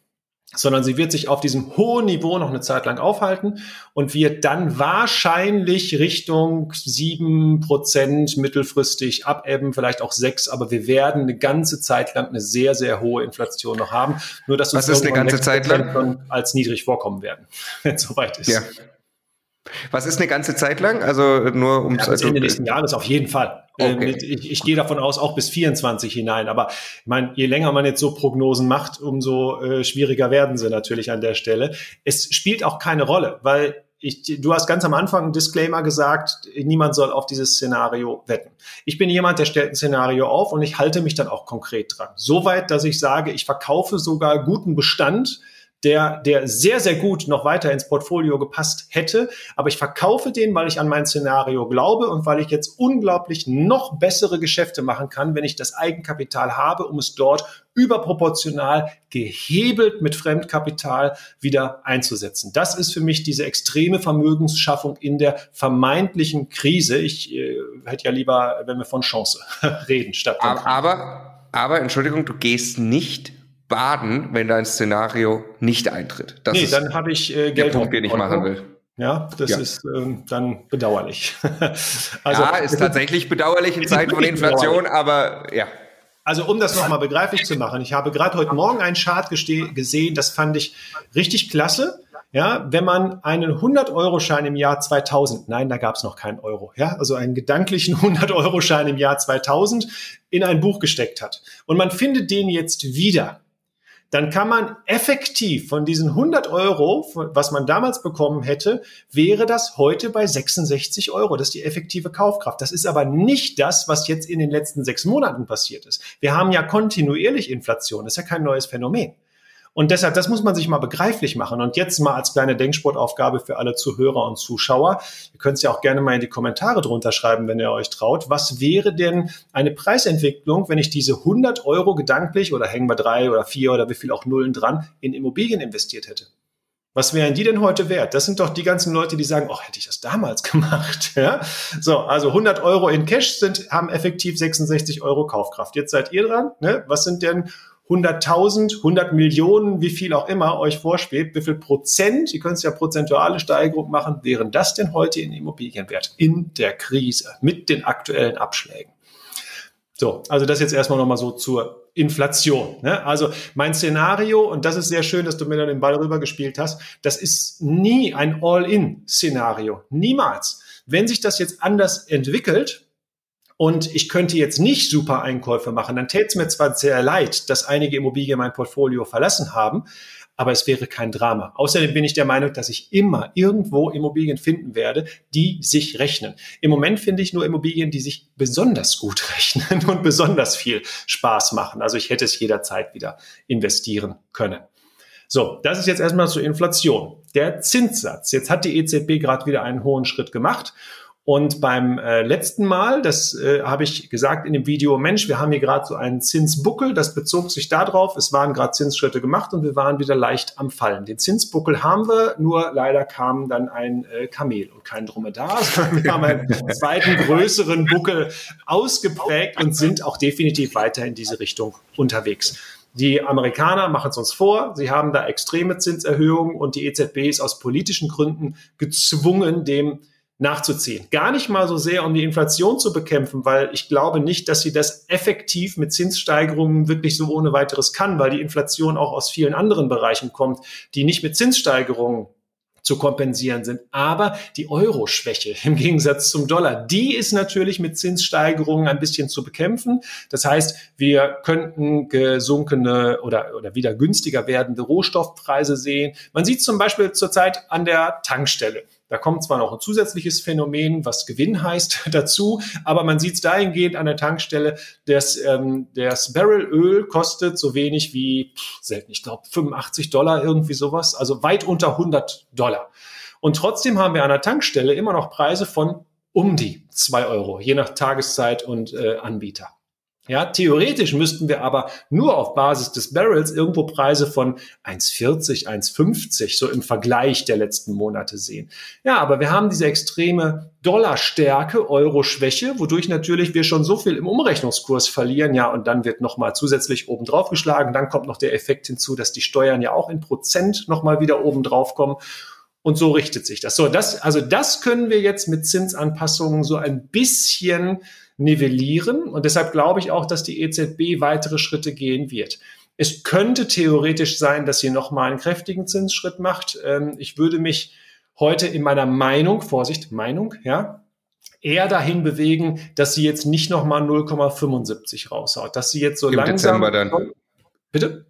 sondern sie wird sich auf diesem hohen Niveau noch eine Zeit lang aufhalten und wird dann wahrscheinlich Richtung sieben Prozent mittelfristig abebben, vielleicht auch sechs, aber wir werden eine ganze Zeit lang eine sehr, sehr hohe Inflation noch haben. Nur, dass uns Was ist eine ganze Zeit lang? als niedrig vorkommen werden, wenn es soweit ist. Ja. Was ist eine ganze Zeit lang? Also nur um ja, bis Ende nächsten Jahres auf jeden Fall. Okay. Ähm, ich, ich gehe davon aus, auch bis 24 hinein. Aber ich meine, je länger man jetzt so Prognosen macht, umso äh, schwieriger werden sie natürlich an der Stelle. Es spielt auch keine Rolle, weil ich, du hast ganz am Anfang einen Disclaimer gesagt, niemand soll auf dieses Szenario wetten. Ich bin jemand, der stellt ein Szenario auf und ich halte mich dann auch konkret dran. Soweit, dass ich sage, ich verkaufe sogar guten Bestand, der, der sehr, sehr gut noch weiter ins Portfolio gepasst hätte. Aber ich verkaufe den, weil ich an mein Szenario glaube und weil ich jetzt unglaublich noch bessere Geschäfte machen kann, wenn ich das Eigenkapital habe, um es dort überproportional gehebelt mit Fremdkapital wieder einzusetzen. Das ist für mich diese extreme Vermögensschaffung in der vermeintlichen Krise. Ich äh, hätte ja lieber, wenn wir von Chance reden, statt. Aber, aber, aber, Entschuldigung, du gehst nicht baden, wenn dein Szenario nicht eintritt. Das nee, ist dann habe ich äh, Geld der Punkt, den ich machen will. Ja, das ja. ist ähm, dann bedauerlich. also, ja, ist tatsächlich bedauerlich in Zeiten von Inflation, aber ja. Also um das nochmal begreiflich zu machen, ich habe gerade heute Morgen einen Chart gesehen, das fand ich richtig klasse. Ja, wenn man einen 100-Euro-Schein im Jahr 2000, nein, da gab es noch keinen Euro, ja, also einen gedanklichen 100-Euro-Schein im Jahr 2000 in ein Buch gesteckt hat und man findet den jetzt wieder, dann kann man effektiv von diesen 100 Euro, was man damals bekommen hätte, wäre das heute bei 66 Euro. Das ist die effektive Kaufkraft. Das ist aber nicht das, was jetzt in den letzten sechs Monaten passiert ist. Wir haben ja kontinuierlich Inflation. Das ist ja kein neues Phänomen. Und deshalb, das muss man sich mal begreiflich machen. Und jetzt mal als kleine Denksportaufgabe für alle Zuhörer und Zuschauer. Ihr könnt es ja auch gerne mal in die Kommentare drunter schreiben, wenn ihr euch traut. Was wäre denn eine Preisentwicklung, wenn ich diese 100 Euro gedanklich oder hängen wir drei oder vier oder wie viel auch Nullen dran in Immobilien investiert hätte? Was wären die denn heute wert? Das sind doch die ganzen Leute, die sagen, oh, hätte ich das damals gemacht. Ja? So, also 100 Euro in Cash sind, haben effektiv 66 Euro Kaufkraft. Jetzt seid ihr dran. Ne? Was sind denn 100.000, 100 Millionen, wie viel auch immer euch vorschwebt, wie viel Prozent, ihr könnt es ja prozentuale Steigerung machen, wären das denn heute in Immobilienwert in der Krise mit den aktuellen Abschlägen? So, also das jetzt erstmal nochmal so zur Inflation. Ne? Also mein Szenario, und das ist sehr schön, dass du mir dann den Ball rübergespielt hast, das ist nie ein All-in-Szenario. Niemals. Wenn sich das jetzt anders entwickelt, und ich könnte jetzt nicht super Einkäufe machen, dann täte es mir zwar sehr leid, dass einige Immobilien mein Portfolio verlassen haben, aber es wäre kein Drama. Außerdem bin ich der Meinung, dass ich immer irgendwo Immobilien finden werde, die sich rechnen. Im Moment finde ich nur Immobilien, die sich besonders gut rechnen und besonders viel Spaß machen. Also ich hätte es jederzeit wieder investieren können. So, das ist jetzt erstmal zur Inflation. Der Zinssatz. Jetzt hat die EZB gerade wieder einen hohen Schritt gemacht und beim äh, letzten Mal, das äh, habe ich gesagt in dem Video, Mensch, wir haben hier gerade so einen Zinsbuckel, das bezog sich darauf, es waren gerade Zinsschritte gemacht und wir waren wieder leicht am Fallen. Den Zinsbuckel haben wir, nur leider kam dann ein äh, Kamel und kein Dromedar, sondern wir haben einen zweiten größeren Buckel ausgeprägt und sind auch definitiv weiter in diese Richtung unterwegs. Die Amerikaner machen es uns vor. Sie haben da extreme Zinserhöhungen und die EZB ist aus politischen Gründen gezwungen, dem nachzuziehen. Gar nicht mal so sehr, um die Inflation zu bekämpfen, weil ich glaube nicht, dass sie das effektiv mit Zinssteigerungen wirklich so ohne weiteres kann, weil die Inflation auch aus vielen anderen Bereichen kommt, die nicht mit Zinssteigerungen zu kompensieren sind. Aber die Euro-Schwäche im Gegensatz zum Dollar, die ist natürlich mit Zinssteigerungen ein bisschen zu bekämpfen. Das heißt, wir könnten gesunkene oder, oder wieder günstiger werdende Rohstoffpreise sehen. Man sieht zum Beispiel zurzeit an der Tankstelle. Da kommt zwar noch ein zusätzliches Phänomen, was Gewinn heißt, dazu, aber man sieht es dahingehend an der Tankstelle, dass ähm, das Barrel Öl kostet so wenig wie, pff, selten, ich glaube 85 Dollar, irgendwie sowas, also weit unter 100 Dollar. Und trotzdem haben wir an der Tankstelle immer noch Preise von um die zwei Euro, je nach Tageszeit und äh, Anbieter. Ja, theoretisch müssten wir aber nur auf Basis des Barrels irgendwo Preise von 1,40, 1,50 so im Vergleich der letzten Monate sehen. Ja, aber wir haben diese extreme Dollarstärke, Euro-Schwäche, wodurch natürlich wir schon so viel im Umrechnungskurs verlieren. Ja, und dann wird nochmal zusätzlich oben drauf geschlagen. Dann kommt noch der Effekt hinzu, dass die Steuern ja auch in Prozent nochmal wieder oben drauf kommen. Und so richtet sich das. So, das, also das können wir jetzt mit Zinsanpassungen so ein bisschen nivellieren. Und deshalb glaube ich auch, dass die EZB weitere Schritte gehen wird. Es könnte theoretisch sein, dass sie nochmal einen kräftigen Zinsschritt macht. Ähm, ich würde mich heute in meiner Meinung, Vorsicht, Meinung, ja, eher dahin bewegen, dass sie jetzt nicht nochmal 0,75 raushaut, dass sie jetzt so Im langsam. Dezember dann. Bitte?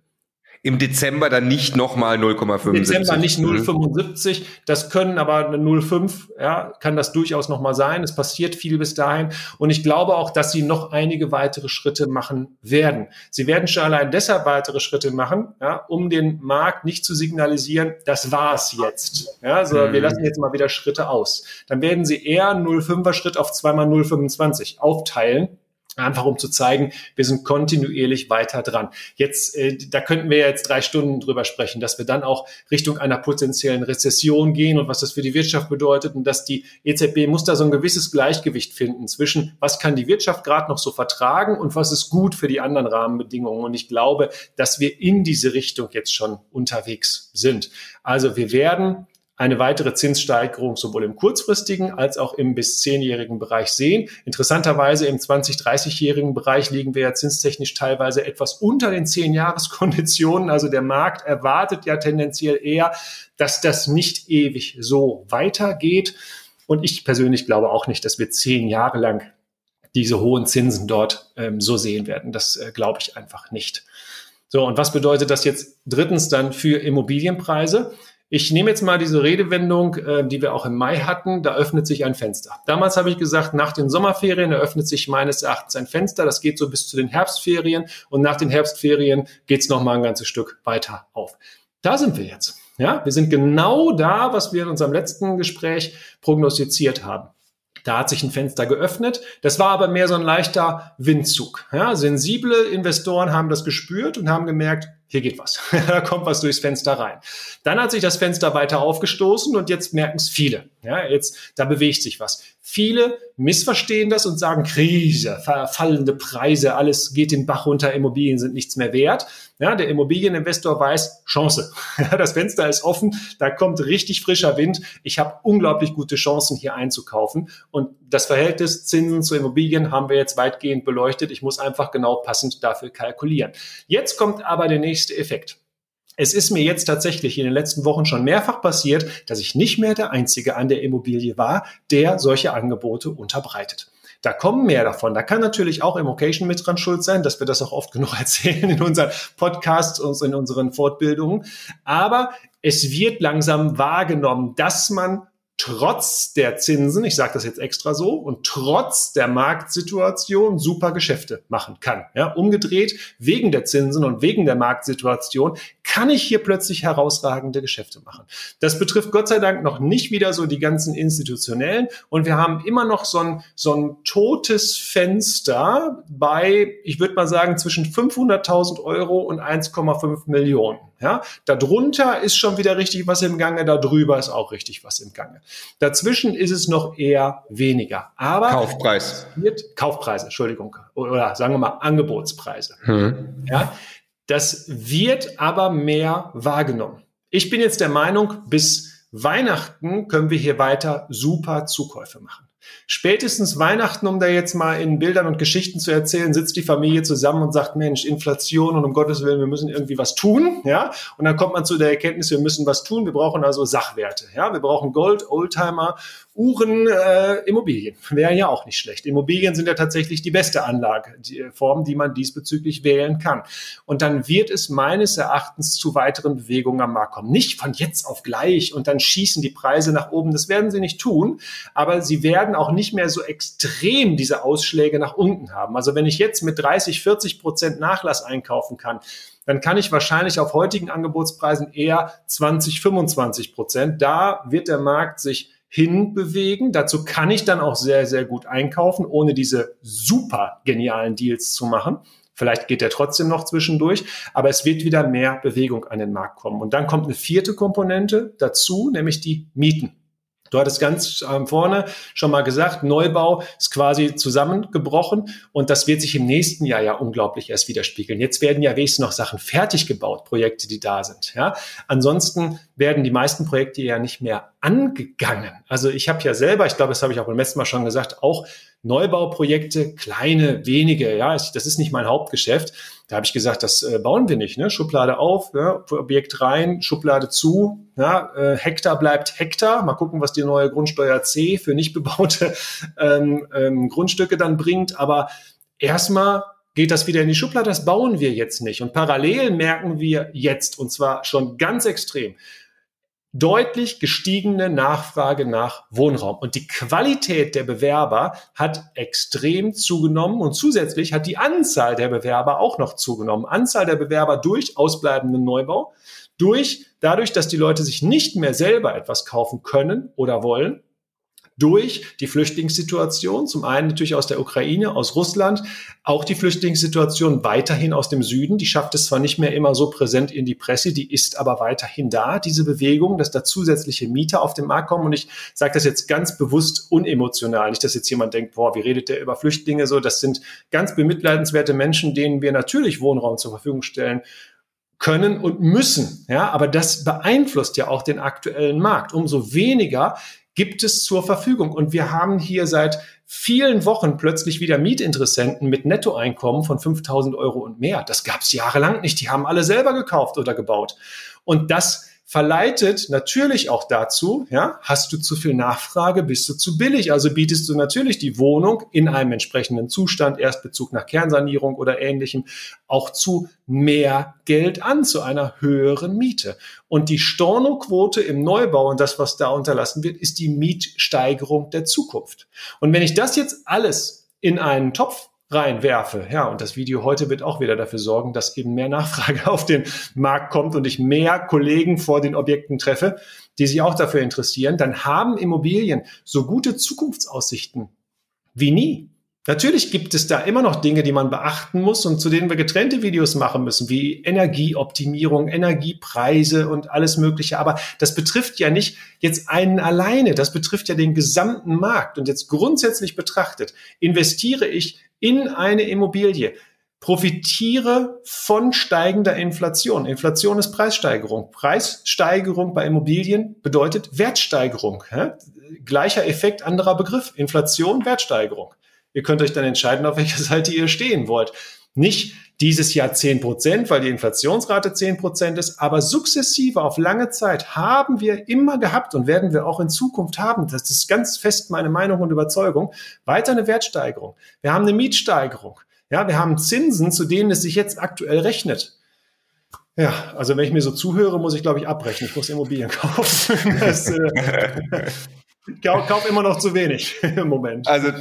Im Dezember dann nicht nochmal 0,75. Dezember nicht Mhm. 0,75. Das können aber eine 0,5, ja, kann das durchaus nochmal sein. Es passiert viel bis dahin. Und ich glaube auch, dass sie noch einige weitere Schritte machen werden. Sie werden schon allein deshalb weitere Schritte machen, ja, um den Markt nicht zu signalisieren, das war's jetzt. Ja, also Mhm. wir lassen jetzt mal wieder Schritte aus. Dann werden sie eher einen 0,5er Schritt auf zweimal 0,25 aufteilen. Einfach um zu zeigen, wir sind kontinuierlich weiter dran. Jetzt, äh, da könnten wir jetzt drei Stunden drüber sprechen, dass wir dann auch Richtung einer potenziellen Rezession gehen und was das für die Wirtschaft bedeutet und dass die EZB muss da so ein gewisses Gleichgewicht finden zwischen, was kann die Wirtschaft gerade noch so vertragen und was ist gut für die anderen Rahmenbedingungen. Und ich glaube, dass wir in diese Richtung jetzt schon unterwegs sind. Also wir werden eine weitere Zinssteigerung sowohl im kurzfristigen als auch im bis zehnjährigen Bereich sehen. Interessanterweise im 20-, 30-jährigen Bereich liegen wir ja zinstechnisch teilweise etwas unter den 10-Jahres-Konditionen. Also der Markt erwartet ja tendenziell eher, dass das nicht ewig so weitergeht. Und ich persönlich glaube auch nicht, dass wir zehn Jahre lang diese hohen Zinsen dort ähm, so sehen werden. Das äh, glaube ich einfach nicht. So, und was bedeutet das jetzt drittens dann für Immobilienpreise? Ich nehme jetzt mal diese Redewendung, äh, die wir auch im Mai hatten, da öffnet sich ein Fenster. Damals habe ich gesagt, nach den Sommerferien eröffnet sich meines Erachtens ein Fenster, das geht so bis zu den Herbstferien und nach den Herbstferien geht es nochmal ein ganzes Stück weiter auf. Da sind wir jetzt. Ja, wir sind genau da, was wir in unserem letzten Gespräch prognostiziert haben. Da hat sich ein Fenster geöffnet. Das war aber mehr so ein leichter Windzug. Ja, sensible Investoren haben das gespürt und haben gemerkt, hier geht was. da kommt was durchs Fenster rein. Dann hat sich das Fenster weiter aufgestoßen und jetzt merken es viele. Ja, jetzt, da bewegt sich was. Viele missverstehen das und sagen Krise, fallende Preise, alles geht den Bach runter, Immobilien sind nichts mehr wert. Ja, der Immobilieninvestor weiß, Chance. das Fenster ist offen, da kommt richtig frischer Wind. Ich habe unglaublich gute Chancen, hier einzukaufen. Und das Verhältnis Zinsen zu Immobilien haben wir jetzt weitgehend beleuchtet. Ich muss einfach genau passend dafür kalkulieren. Jetzt kommt aber der nächste Effekt. Es ist mir jetzt tatsächlich in den letzten Wochen schon mehrfach passiert, dass ich nicht mehr der Einzige an der Immobilie war, der solche Angebote unterbreitet. Da kommen mehr davon. Da kann natürlich auch Immocation mit dran schuld sein, dass wir das auch oft genug erzählen in unseren Podcasts und in unseren Fortbildungen. Aber es wird langsam wahrgenommen, dass man trotz der Zinsen, ich sage das jetzt extra so, und trotz der Marktsituation super Geschäfte machen kann. Ja, umgedreht, wegen der Zinsen und wegen der Marktsituation kann ich hier plötzlich herausragende Geschäfte machen. Das betrifft Gott sei Dank noch nicht wieder so die ganzen institutionellen und wir haben immer noch so ein, so ein totes Fenster bei, ich würde mal sagen, zwischen 500.000 Euro und 1,5 Millionen. Ja, darunter ist schon wieder richtig was im Gange, darüber ist auch richtig was im Gange. Dazwischen ist es noch eher weniger. Aber Kaufpreis. Wird, Kaufpreise, Entschuldigung, oder sagen wir mal Angebotspreise. Hm. Ja, das wird aber mehr wahrgenommen. Ich bin jetzt der Meinung, bis Weihnachten können wir hier weiter super Zukäufe machen. Spätestens Weihnachten, um da jetzt mal in Bildern und Geschichten zu erzählen, sitzt die Familie zusammen und sagt, Mensch, Inflation und um Gottes Willen, wir müssen irgendwie was tun, ja. Und dann kommt man zu der Erkenntnis, wir müssen was tun. Wir brauchen also Sachwerte, ja. Wir brauchen Gold, Oldtimer, Uhren, äh, Immobilien. Wäre ja auch nicht schlecht. Immobilien sind ja tatsächlich die beste Anlageform, die man diesbezüglich wählen kann. Und dann wird es meines Erachtens zu weiteren Bewegungen am Markt kommen. Nicht von jetzt auf gleich und dann schießen die Preise nach oben. Das werden sie nicht tun, aber sie werden auch nicht mehr so extrem diese Ausschläge nach unten haben. Also wenn ich jetzt mit 30, 40 Prozent Nachlass einkaufen kann, dann kann ich wahrscheinlich auf heutigen Angebotspreisen eher 20, 25 Prozent. Da wird der Markt sich hinbewegen. Dazu kann ich dann auch sehr, sehr gut einkaufen, ohne diese super genialen Deals zu machen. Vielleicht geht er trotzdem noch zwischendurch, aber es wird wieder mehr Bewegung an den Markt kommen. Und dann kommt eine vierte Komponente dazu, nämlich die Mieten. Du hattest ganz ähm, vorne schon mal gesagt, Neubau ist quasi zusammengebrochen und das wird sich im nächsten Jahr ja unglaublich erst widerspiegeln. Jetzt werden ja wenigstens noch Sachen fertig gebaut, Projekte, die da sind. Ja, ansonsten werden die meisten Projekte ja nicht mehr angegangen. Also ich habe ja selber, ich glaube, das habe ich auch beim letzten Mal schon gesagt, auch Neubauprojekte, kleine, wenige, ja, das ist nicht mein Hauptgeschäft. Da habe ich gesagt, das äh, bauen wir nicht. Ne? Schublade auf, ja, Objekt rein, Schublade zu, ja, äh, Hektar bleibt Hektar. Mal gucken, was die neue Grundsteuer C für nicht bebaute ähm, ähm, Grundstücke dann bringt. Aber erstmal geht das wieder in die Schublade, das bauen wir jetzt nicht. Und parallel merken wir jetzt, und zwar schon ganz extrem, deutlich gestiegene Nachfrage nach Wohnraum. Und die Qualität der Bewerber hat extrem zugenommen und zusätzlich hat die Anzahl der Bewerber auch noch zugenommen. Anzahl der Bewerber durch ausbleibenden Neubau, durch dadurch, dass die Leute sich nicht mehr selber etwas kaufen können oder wollen durch die Flüchtlingssituation, zum einen natürlich aus der Ukraine, aus Russland, auch die Flüchtlingssituation weiterhin aus dem Süden, die schafft es zwar nicht mehr immer so präsent in die Presse, die ist aber weiterhin da, diese Bewegung, dass da zusätzliche Mieter auf den Markt kommen und ich sage das jetzt ganz bewusst unemotional, nicht, dass jetzt jemand denkt, boah, wie redet der über Flüchtlinge so, das sind ganz bemitleidenswerte Menschen, denen wir natürlich Wohnraum zur Verfügung stellen können und müssen. Ja, aber das beeinflusst ja auch den aktuellen Markt. Umso weniger gibt es zur Verfügung. Und wir haben hier seit vielen Wochen plötzlich wieder Mietinteressenten mit Nettoeinkommen von 5000 Euro und mehr. Das gab es jahrelang nicht. Die haben alle selber gekauft oder gebaut. Und das verleitet natürlich auch dazu, ja, hast du zu viel Nachfrage, bist du zu billig, also bietest du natürlich die Wohnung in einem entsprechenden Zustand, Erstbezug nach Kernsanierung oder ähnlichem, auch zu mehr Geld an, zu einer höheren Miete. Und die Stornoquote im Neubau und das, was da unterlassen wird, ist die Mietsteigerung der Zukunft. Und wenn ich das jetzt alles in einen Topf reinwerfe. Ja, und das Video heute wird auch wieder dafür sorgen, dass eben mehr Nachfrage auf den Markt kommt und ich mehr Kollegen vor den Objekten treffe, die sich auch dafür interessieren. Dann haben Immobilien so gute Zukunftsaussichten wie nie. Natürlich gibt es da immer noch Dinge, die man beachten muss und zu denen wir getrennte Videos machen müssen, wie Energieoptimierung, Energiepreise und alles Mögliche. Aber das betrifft ja nicht jetzt einen alleine, das betrifft ja den gesamten Markt. Und jetzt grundsätzlich betrachtet, investiere ich in eine Immobilie, profitiere von steigender Inflation. Inflation ist Preissteigerung. Preissteigerung bei Immobilien bedeutet Wertsteigerung. Gleicher Effekt, anderer Begriff. Inflation, Wertsteigerung. Ihr könnt euch dann entscheiden, auf welcher Seite ihr stehen wollt. Nicht dieses Jahr 10 Prozent, weil die Inflationsrate 10 Prozent ist, aber sukzessive auf lange Zeit haben wir immer gehabt und werden wir auch in Zukunft haben. Das ist ganz fest meine Meinung und Überzeugung. Weiter eine Wertsteigerung. Wir haben eine Mietsteigerung. Ja, wir haben Zinsen, zu denen es sich jetzt aktuell rechnet. Ja, also wenn ich mir so zuhöre, muss ich glaube ich abbrechen. Ich muss Immobilien kaufen. Das, äh, Kauf, immer noch zu wenig im Moment. Also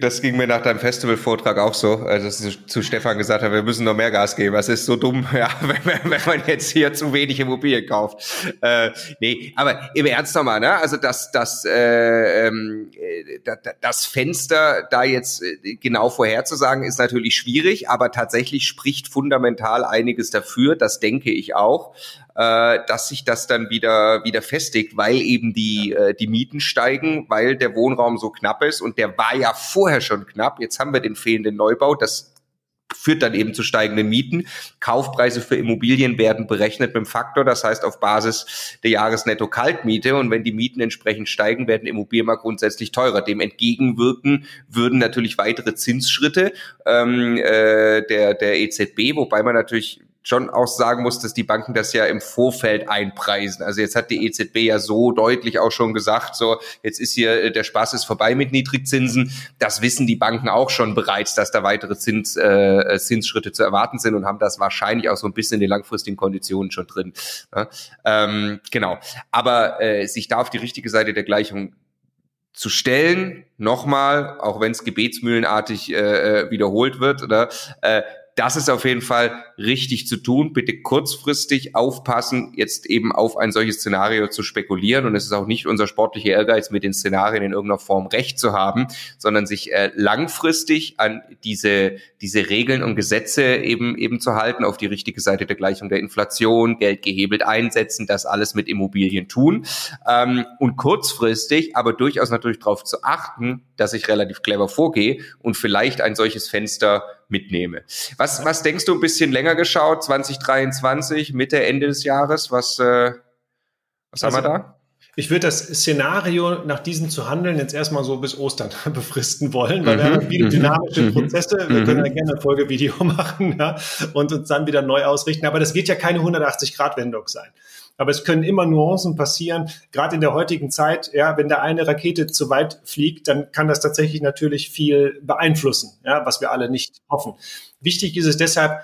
das ging mir nach deinem Festivalvortrag auch so, also dass ich zu Stefan gesagt habe, wir müssen noch mehr Gas geben. Das ist so dumm, ja, wenn, wenn man jetzt hier zu wenig Immobilien kauft. Äh, nee, aber im Ernst nochmal, ne? Also das, das, äh, ähm, das Fenster da jetzt äh, genau vorherzusagen, ist natürlich schwierig, aber tatsächlich spricht fundamental einiges dafür. Das denke ich auch äh, dass sich das dann wieder wieder festigt, weil eben die äh, die Mieten steigen, weil der Wohnraum so knapp ist und der war ja vorher schon knapp. Jetzt haben wir den fehlenden Neubau, das führt dann eben zu steigenden Mieten. Kaufpreise für Immobilien werden berechnet mit dem Faktor, das heißt auf Basis der Jahresnetto-Kaltmiete. Und wenn die Mieten entsprechend steigen, werden Immobilien mal grundsätzlich teurer. Dem entgegenwirken würden natürlich weitere Zinsschritte ähm, äh, der, der EZB, wobei man natürlich schon auch sagen muss, dass die Banken das ja im Vorfeld einpreisen. Also jetzt hat die EZB ja so deutlich auch schon gesagt, so jetzt ist hier äh, der Spaß ist vorbei mit Niedrigzinsen. Das wissen die Banken auch schon bereits, dass da weitere Zins, äh, Zinsschritte zu erwarten sind und haben das wahrscheinlich auch so ein bisschen in den langfristigen Konditionen schon drin. Ja, ähm, genau. Aber äh, sich da auf die richtige Seite der Gleichung zu stellen, nochmal, auch wenn es gebetsmühlenartig äh, äh, wiederholt wird, oder, äh, das ist auf jeden Fall richtig zu tun. Bitte kurzfristig aufpassen, jetzt eben auf ein solches Szenario zu spekulieren. Und es ist auch nicht unser sportlicher Ehrgeiz, mit den Szenarien in irgendeiner Form recht zu haben, sondern sich äh, langfristig an diese, diese Regeln und Gesetze eben, eben zu halten, auf die richtige Seite der Gleichung der Inflation, Geld gehebelt einsetzen, das alles mit Immobilien tun. Ähm, und kurzfristig aber durchaus natürlich darauf zu achten, dass ich relativ clever vorgehe und vielleicht ein solches Fenster mitnehme. Was, was denkst du ein bisschen länger geschaut, 2023, Mitte, Ende des Jahres? Was, äh, Was also, haben wir da? Ich würde das Szenario, nach diesem zu handeln, jetzt erstmal so bis Ostern befristen wollen, weil mhm. wir haben viele mhm. dynamische mhm. Prozesse. Wir mhm. können ja gerne ein Folgevideo machen ja, und uns dann wieder neu ausrichten. Aber das wird ja keine 180-Grad-Wendung sein. Aber es können immer Nuancen passieren, gerade in der heutigen Zeit. Ja, wenn da eine Rakete zu weit fliegt, dann kann das tatsächlich natürlich viel beeinflussen, ja, was wir alle nicht hoffen. Wichtig ist es deshalb,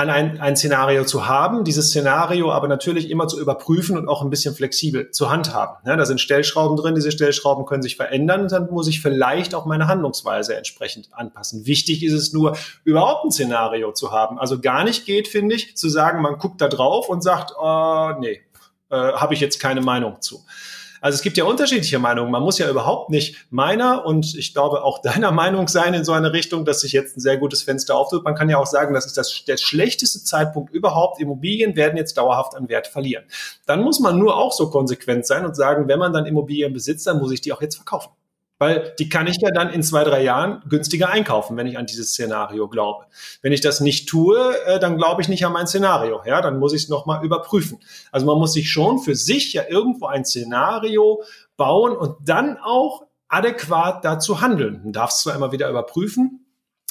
an ein, ein Szenario zu haben, dieses Szenario aber natürlich immer zu überprüfen und auch ein bisschen flexibel zu handhaben. Ja, da sind Stellschrauben drin, diese Stellschrauben können sich verändern und dann muss ich vielleicht auch meine Handlungsweise entsprechend anpassen. Wichtig ist es nur, überhaupt ein Szenario zu haben. Also gar nicht geht, finde ich, zu sagen, man guckt da drauf und sagt, oh, nee, äh, habe ich jetzt keine Meinung zu. Also es gibt ja unterschiedliche Meinungen. Man muss ja überhaupt nicht meiner und ich glaube auch deiner Meinung sein in so eine Richtung, dass sich jetzt ein sehr gutes Fenster auftut. Man kann ja auch sagen, das ist das, der schlechteste Zeitpunkt überhaupt. Immobilien werden jetzt dauerhaft an Wert verlieren. Dann muss man nur auch so konsequent sein und sagen, wenn man dann Immobilien besitzt, dann muss ich die auch jetzt verkaufen weil die kann ich ja dann in zwei, drei Jahren günstiger einkaufen, wenn ich an dieses Szenario glaube. Wenn ich das nicht tue, äh, dann glaube ich nicht an mein Szenario. Ja, dann muss ich es nochmal überprüfen. Also man muss sich schon für sich ja irgendwo ein Szenario bauen und dann auch adäquat dazu handeln. Man darf es zwar immer wieder überprüfen,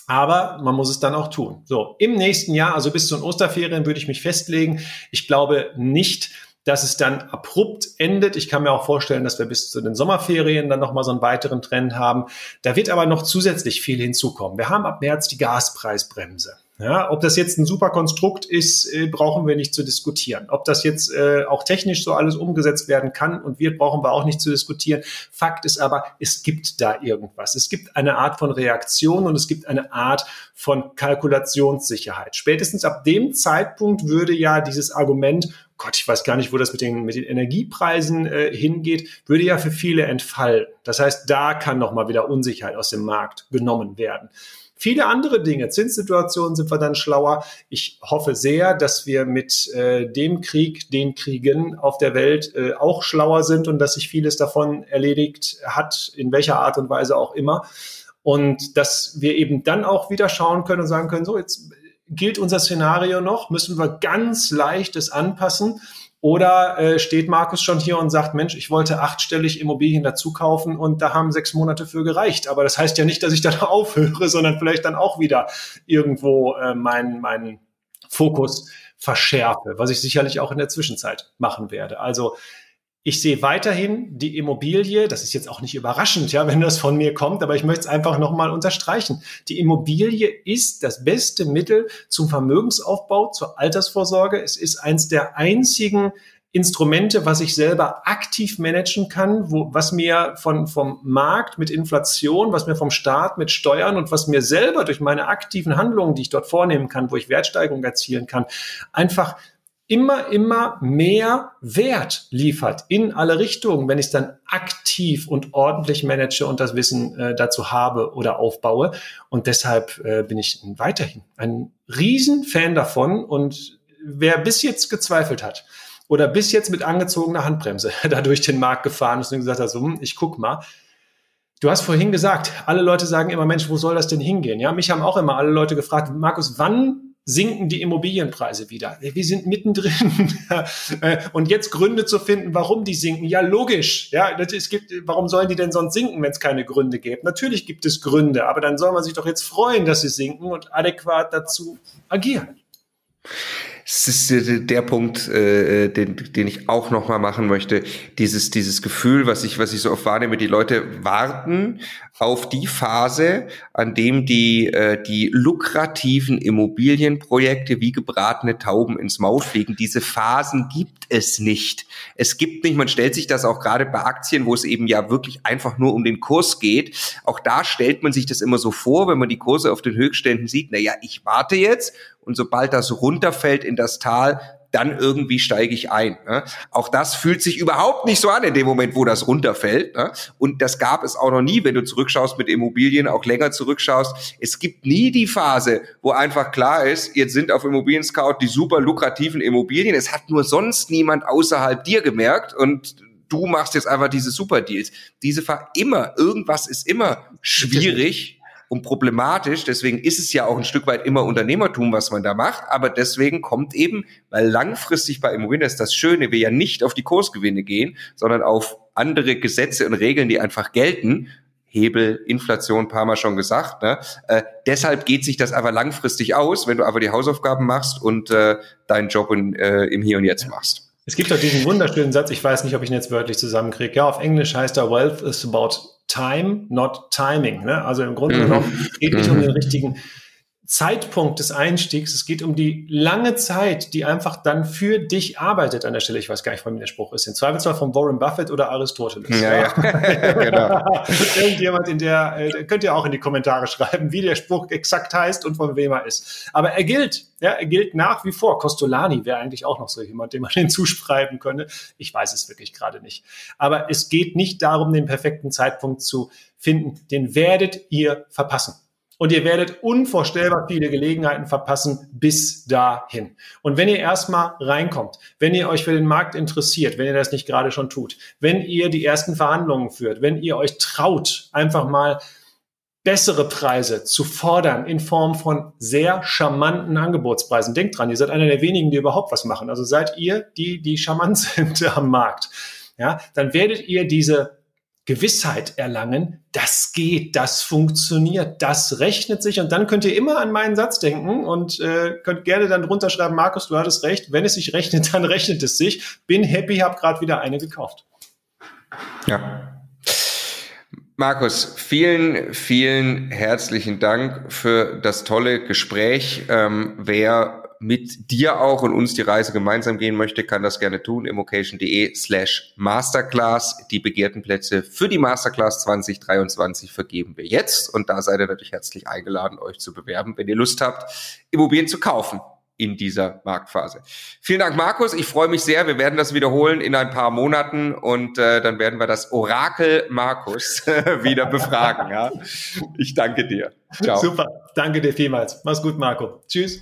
aber man muss es dann auch tun. So, im nächsten Jahr, also bis zu den Osterferien, würde ich mich festlegen. Ich glaube nicht, dass es dann abrupt endet. Ich kann mir auch vorstellen, dass wir bis zu den Sommerferien dann nochmal so einen weiteren Trend haben. Da wird aber noch zusätzlich viel hinzukommen. Wir haben ab März die Gaspreisbremse. Ja, ob das jetzt ein super Konstrukt ist, äh, brauchen wir nicht zu diskutieren. Ob das jetzt äh, auch technisch so alles umgesetzt werden kann und wird, brauchen wir auch nicht zu diskutieren. Fakt ist aber, es gibt da irgendwas. Es gibt eine Art von Reaktion und es gibt eine Art von Kalkulationssicherheit. Spätestens ab dem Zeitpunkt würde ja dieses Argument, Gott, ich weiß gar nicht, wo das mit den, mit den Energiepreisen äh, hingeht, würde ja für viele entfallen. Das heißt, da kann nochmal wieder Unsicherheit aus dem Markt genommen werden. Viele andere Dinge, Zinssituationen sind wir dann schlauer. Ich hoffe sehr, dass wir mit äh, dem Krieg, den Kriegen auf der Welt äh, auch schlauer sind und dass sich vieles davon erledigt hat, in welcher Art und Weise auch immer. Und dass wir eben dann auch wieder schauen können und sagen können, so jetzt gilt unser Szenario noch, müssen wir ganz leicht es anpassen oder äh, steht Markus schon hier und sagt, Mensch, ich wollte achtstellig Immobilien dazu kaufen und da haben sechs Monate für gereicht. Aber das heißt ja nicht, dass ich dann aufhöre, sondern vielleicht dann auch wieder irgendwo äh, meinen mein Fokus verschärfe, was ich sicherlich auch in der Zwischenzeit machen werde. Also ich sehe weiterhin die Immobilie, das ist jetzt auch nicht überraschend, ja, wenn das von mir kommt, aber ich möchte es einfach nochmal unterstreichen. Die Immobilie ist das beste Mittel zum Vermögensaufbau, zur Altersvorsorge. Es ist eins der einzigen Instrumente, was ich selber aktiv managen kann, wo, was mir von, vom Markt mit Inflation, was mir vom Staat mit Steuern und was mir selber durch meine aktiven Handlungen, die ich dort vornehmen kann, wo ich Wertsteigerung erzielen kann, einfach immer, immer mehr Wert liefert in alle Richtungen, wenn ich es dann aktiv und ordentlich manage und das Wissen äh, dazu habe oder aufbaue. Und deshalb äh, bin ich weiterhin ein Riesenfan davon. Und wer bis jetzt gezweifelt hat oder bis jetzt mit angezogener Handbremse da durch den Markt gefahren ist und gesagt hat, so, hm, ich guck mal, Du hast vorhin gesagt, alle Leute sagen immer, Mensch, wo soll das denn hingehen? Ja, mich haben auch immer alle Leute gefragt, Markus, wann sinken die Immobilienpreise wieder. Wir sind mittendrin. Äh, und jetzt Gründe zu finden, warum die sinken. Ja, logisch. Ja, es gibt, warum sollen die denn sonst sinken, wenn es keine Gründe gibt? Natürlich gibt es Gründe, aber dann soll man sich doch jetzt freuen, dass sie sinken und adäquat dazu agieren. Das ist der Punkt, äh, den, den ich auch noch mal machen möchte. Dieses, dieses Gefühl, was ich, was ich so oft wahrnehme, die Leute warten auf die Phase, an dem die, äh, die lukrativen Immobilienprojekte wie gebratene Tauben ins Maul fliegen. Diese Phasen gibt es nicht. Es gibt nicht, man stellt sich das auch gerade bei Aktien, wo es eben ja wirklich einfach nur um den Kurs geht. Auch da stellt man sich das immer so vor, wenn man die Kurse auf den Höchstständen sieht, na ja, ich warte jetzt und sobald das runterfällt in das Tal, dann irgendwie steige ich ein. Ne? Auch das fühlt sich überhaupt nicht so an in dem Moment, wo das runterfällt. Ne? Und das gab es auch noch nie, wenn du zurückschaust mit Immobilien, auch länger zurückschaust. Es gibt nie die Phase, wo einfach klar ist, jetzt sind auf Immobilien Scout die super lukrativen Immobilien. Es hat nur sonst niemand außerhalb dir gemerkt und du machst jetzt einfach diese Super Deals. Diese Ver immer, irgendwas ist immer schwierig und problematisch. Deswegen ist es ja auch ein Stück weit immer Unternehmertum, was man da macht. Aber deswegen kommt eben, weil langfristig bei Immobilien ist das Schöne, wir ja nicht auf die Kursgewinne gehen, sondern auf andere Gesetze und Regeln, die einfach gelten. Hebel, Inflation, paar Mal schon gesagt. Ne? Äh, deshalb geht sich das aber langfristig aus, wenn du aber die Hausaufgaben machst und äh, deinen Job in, äh, im Hier und Jetzt machst. Es gibt doch diesen wunderschönen Satz, ich weiß nicht, ob ich ihn jetzt wörtlich zusammenkriege. Ja, auf Englisch heißt er, Wealth is about time, not timing. Ne? Also im Grunde mhm. genommen geht nicht um den richtigen Zeitpunkt des Einstiegs. Es geht um die lange Zeit, die einfach dann für dich arbeitet an der Stelle. Ich weiß gar nicht, von mir der Spruch ist. In Zweifelsfall von Warren Buffett oder Aristoteles. Ja, ja. genau. Irgendjemand in der, äh, könnt ihr auch in die Kommentare schreiben, wie der Spruch exakt heißt und von wem er ist. Aber er gilt. Ja, er gilt nach wie vor. Costolani wäre eigentlich auch noch so jemand, dem man den zuschreiben könnte. Ich weiß es wirklich gerade nicht. Aber es geht nicht darum, den perfekten Zeitpunkt zu finden. Den werdet ihr verpassen. Und ihr werdet unvorstellbar viele Gelegenheiten verpassen bis dahin. Und wenn ihr erstmal reinkommt, wenn ihr euch für den Markt interessiert, wenn ihr das nicht gerade schon tut, wenn ihr die ersten Verhandlungen führt, wenn ihr euch traut, einfach mal bessere Preise zu fordern in Form von sehr charmanten Angebotspreisen. Denkt dran, ihr seid einer der wenigen, die überhaupt was machen. Also seid ihr die, die charmant sind am Markt. Ja, dann werdet ihr diese Gewissheit erlangen, das geht, das funktioniert, das rechnet sich und dann könnt ihr immer an meinen Satz denken und äh, könnt gerne dann drunter schreiben, Markus, du hattest recht, wenn es sich rechnet, dann rechnet es sich. Bin happy, habe gerade wieder eine gekauft. Ja. Markus, vielen, vielen herzlichen Dank für das tolle Gespräch. Ähm, wer mit dir auch und uns die Reise gemeinsam gehen möchte, kann das gerne tun. immocation.de slash Masterclass. Die begehrten Plätze für die Masterclass 2023 vergeben wir jetzt. Und da seid ihr natürlich herzlich eingeladen, euch zu bewerben, wenn ihr Lust habt, Immobilien zu kaufen in dieser Marktphase. Vielen Dank, Markus. Ich freue mich sehr. Wir werden das wiederholen in ein paar Monaten und äh, dann werden wir das Orakel Markus wieder befragen. Ja? Ich danke dir. Ciao. Super. Danke dir vielmals. Mach's gut, Marco. Tschüss.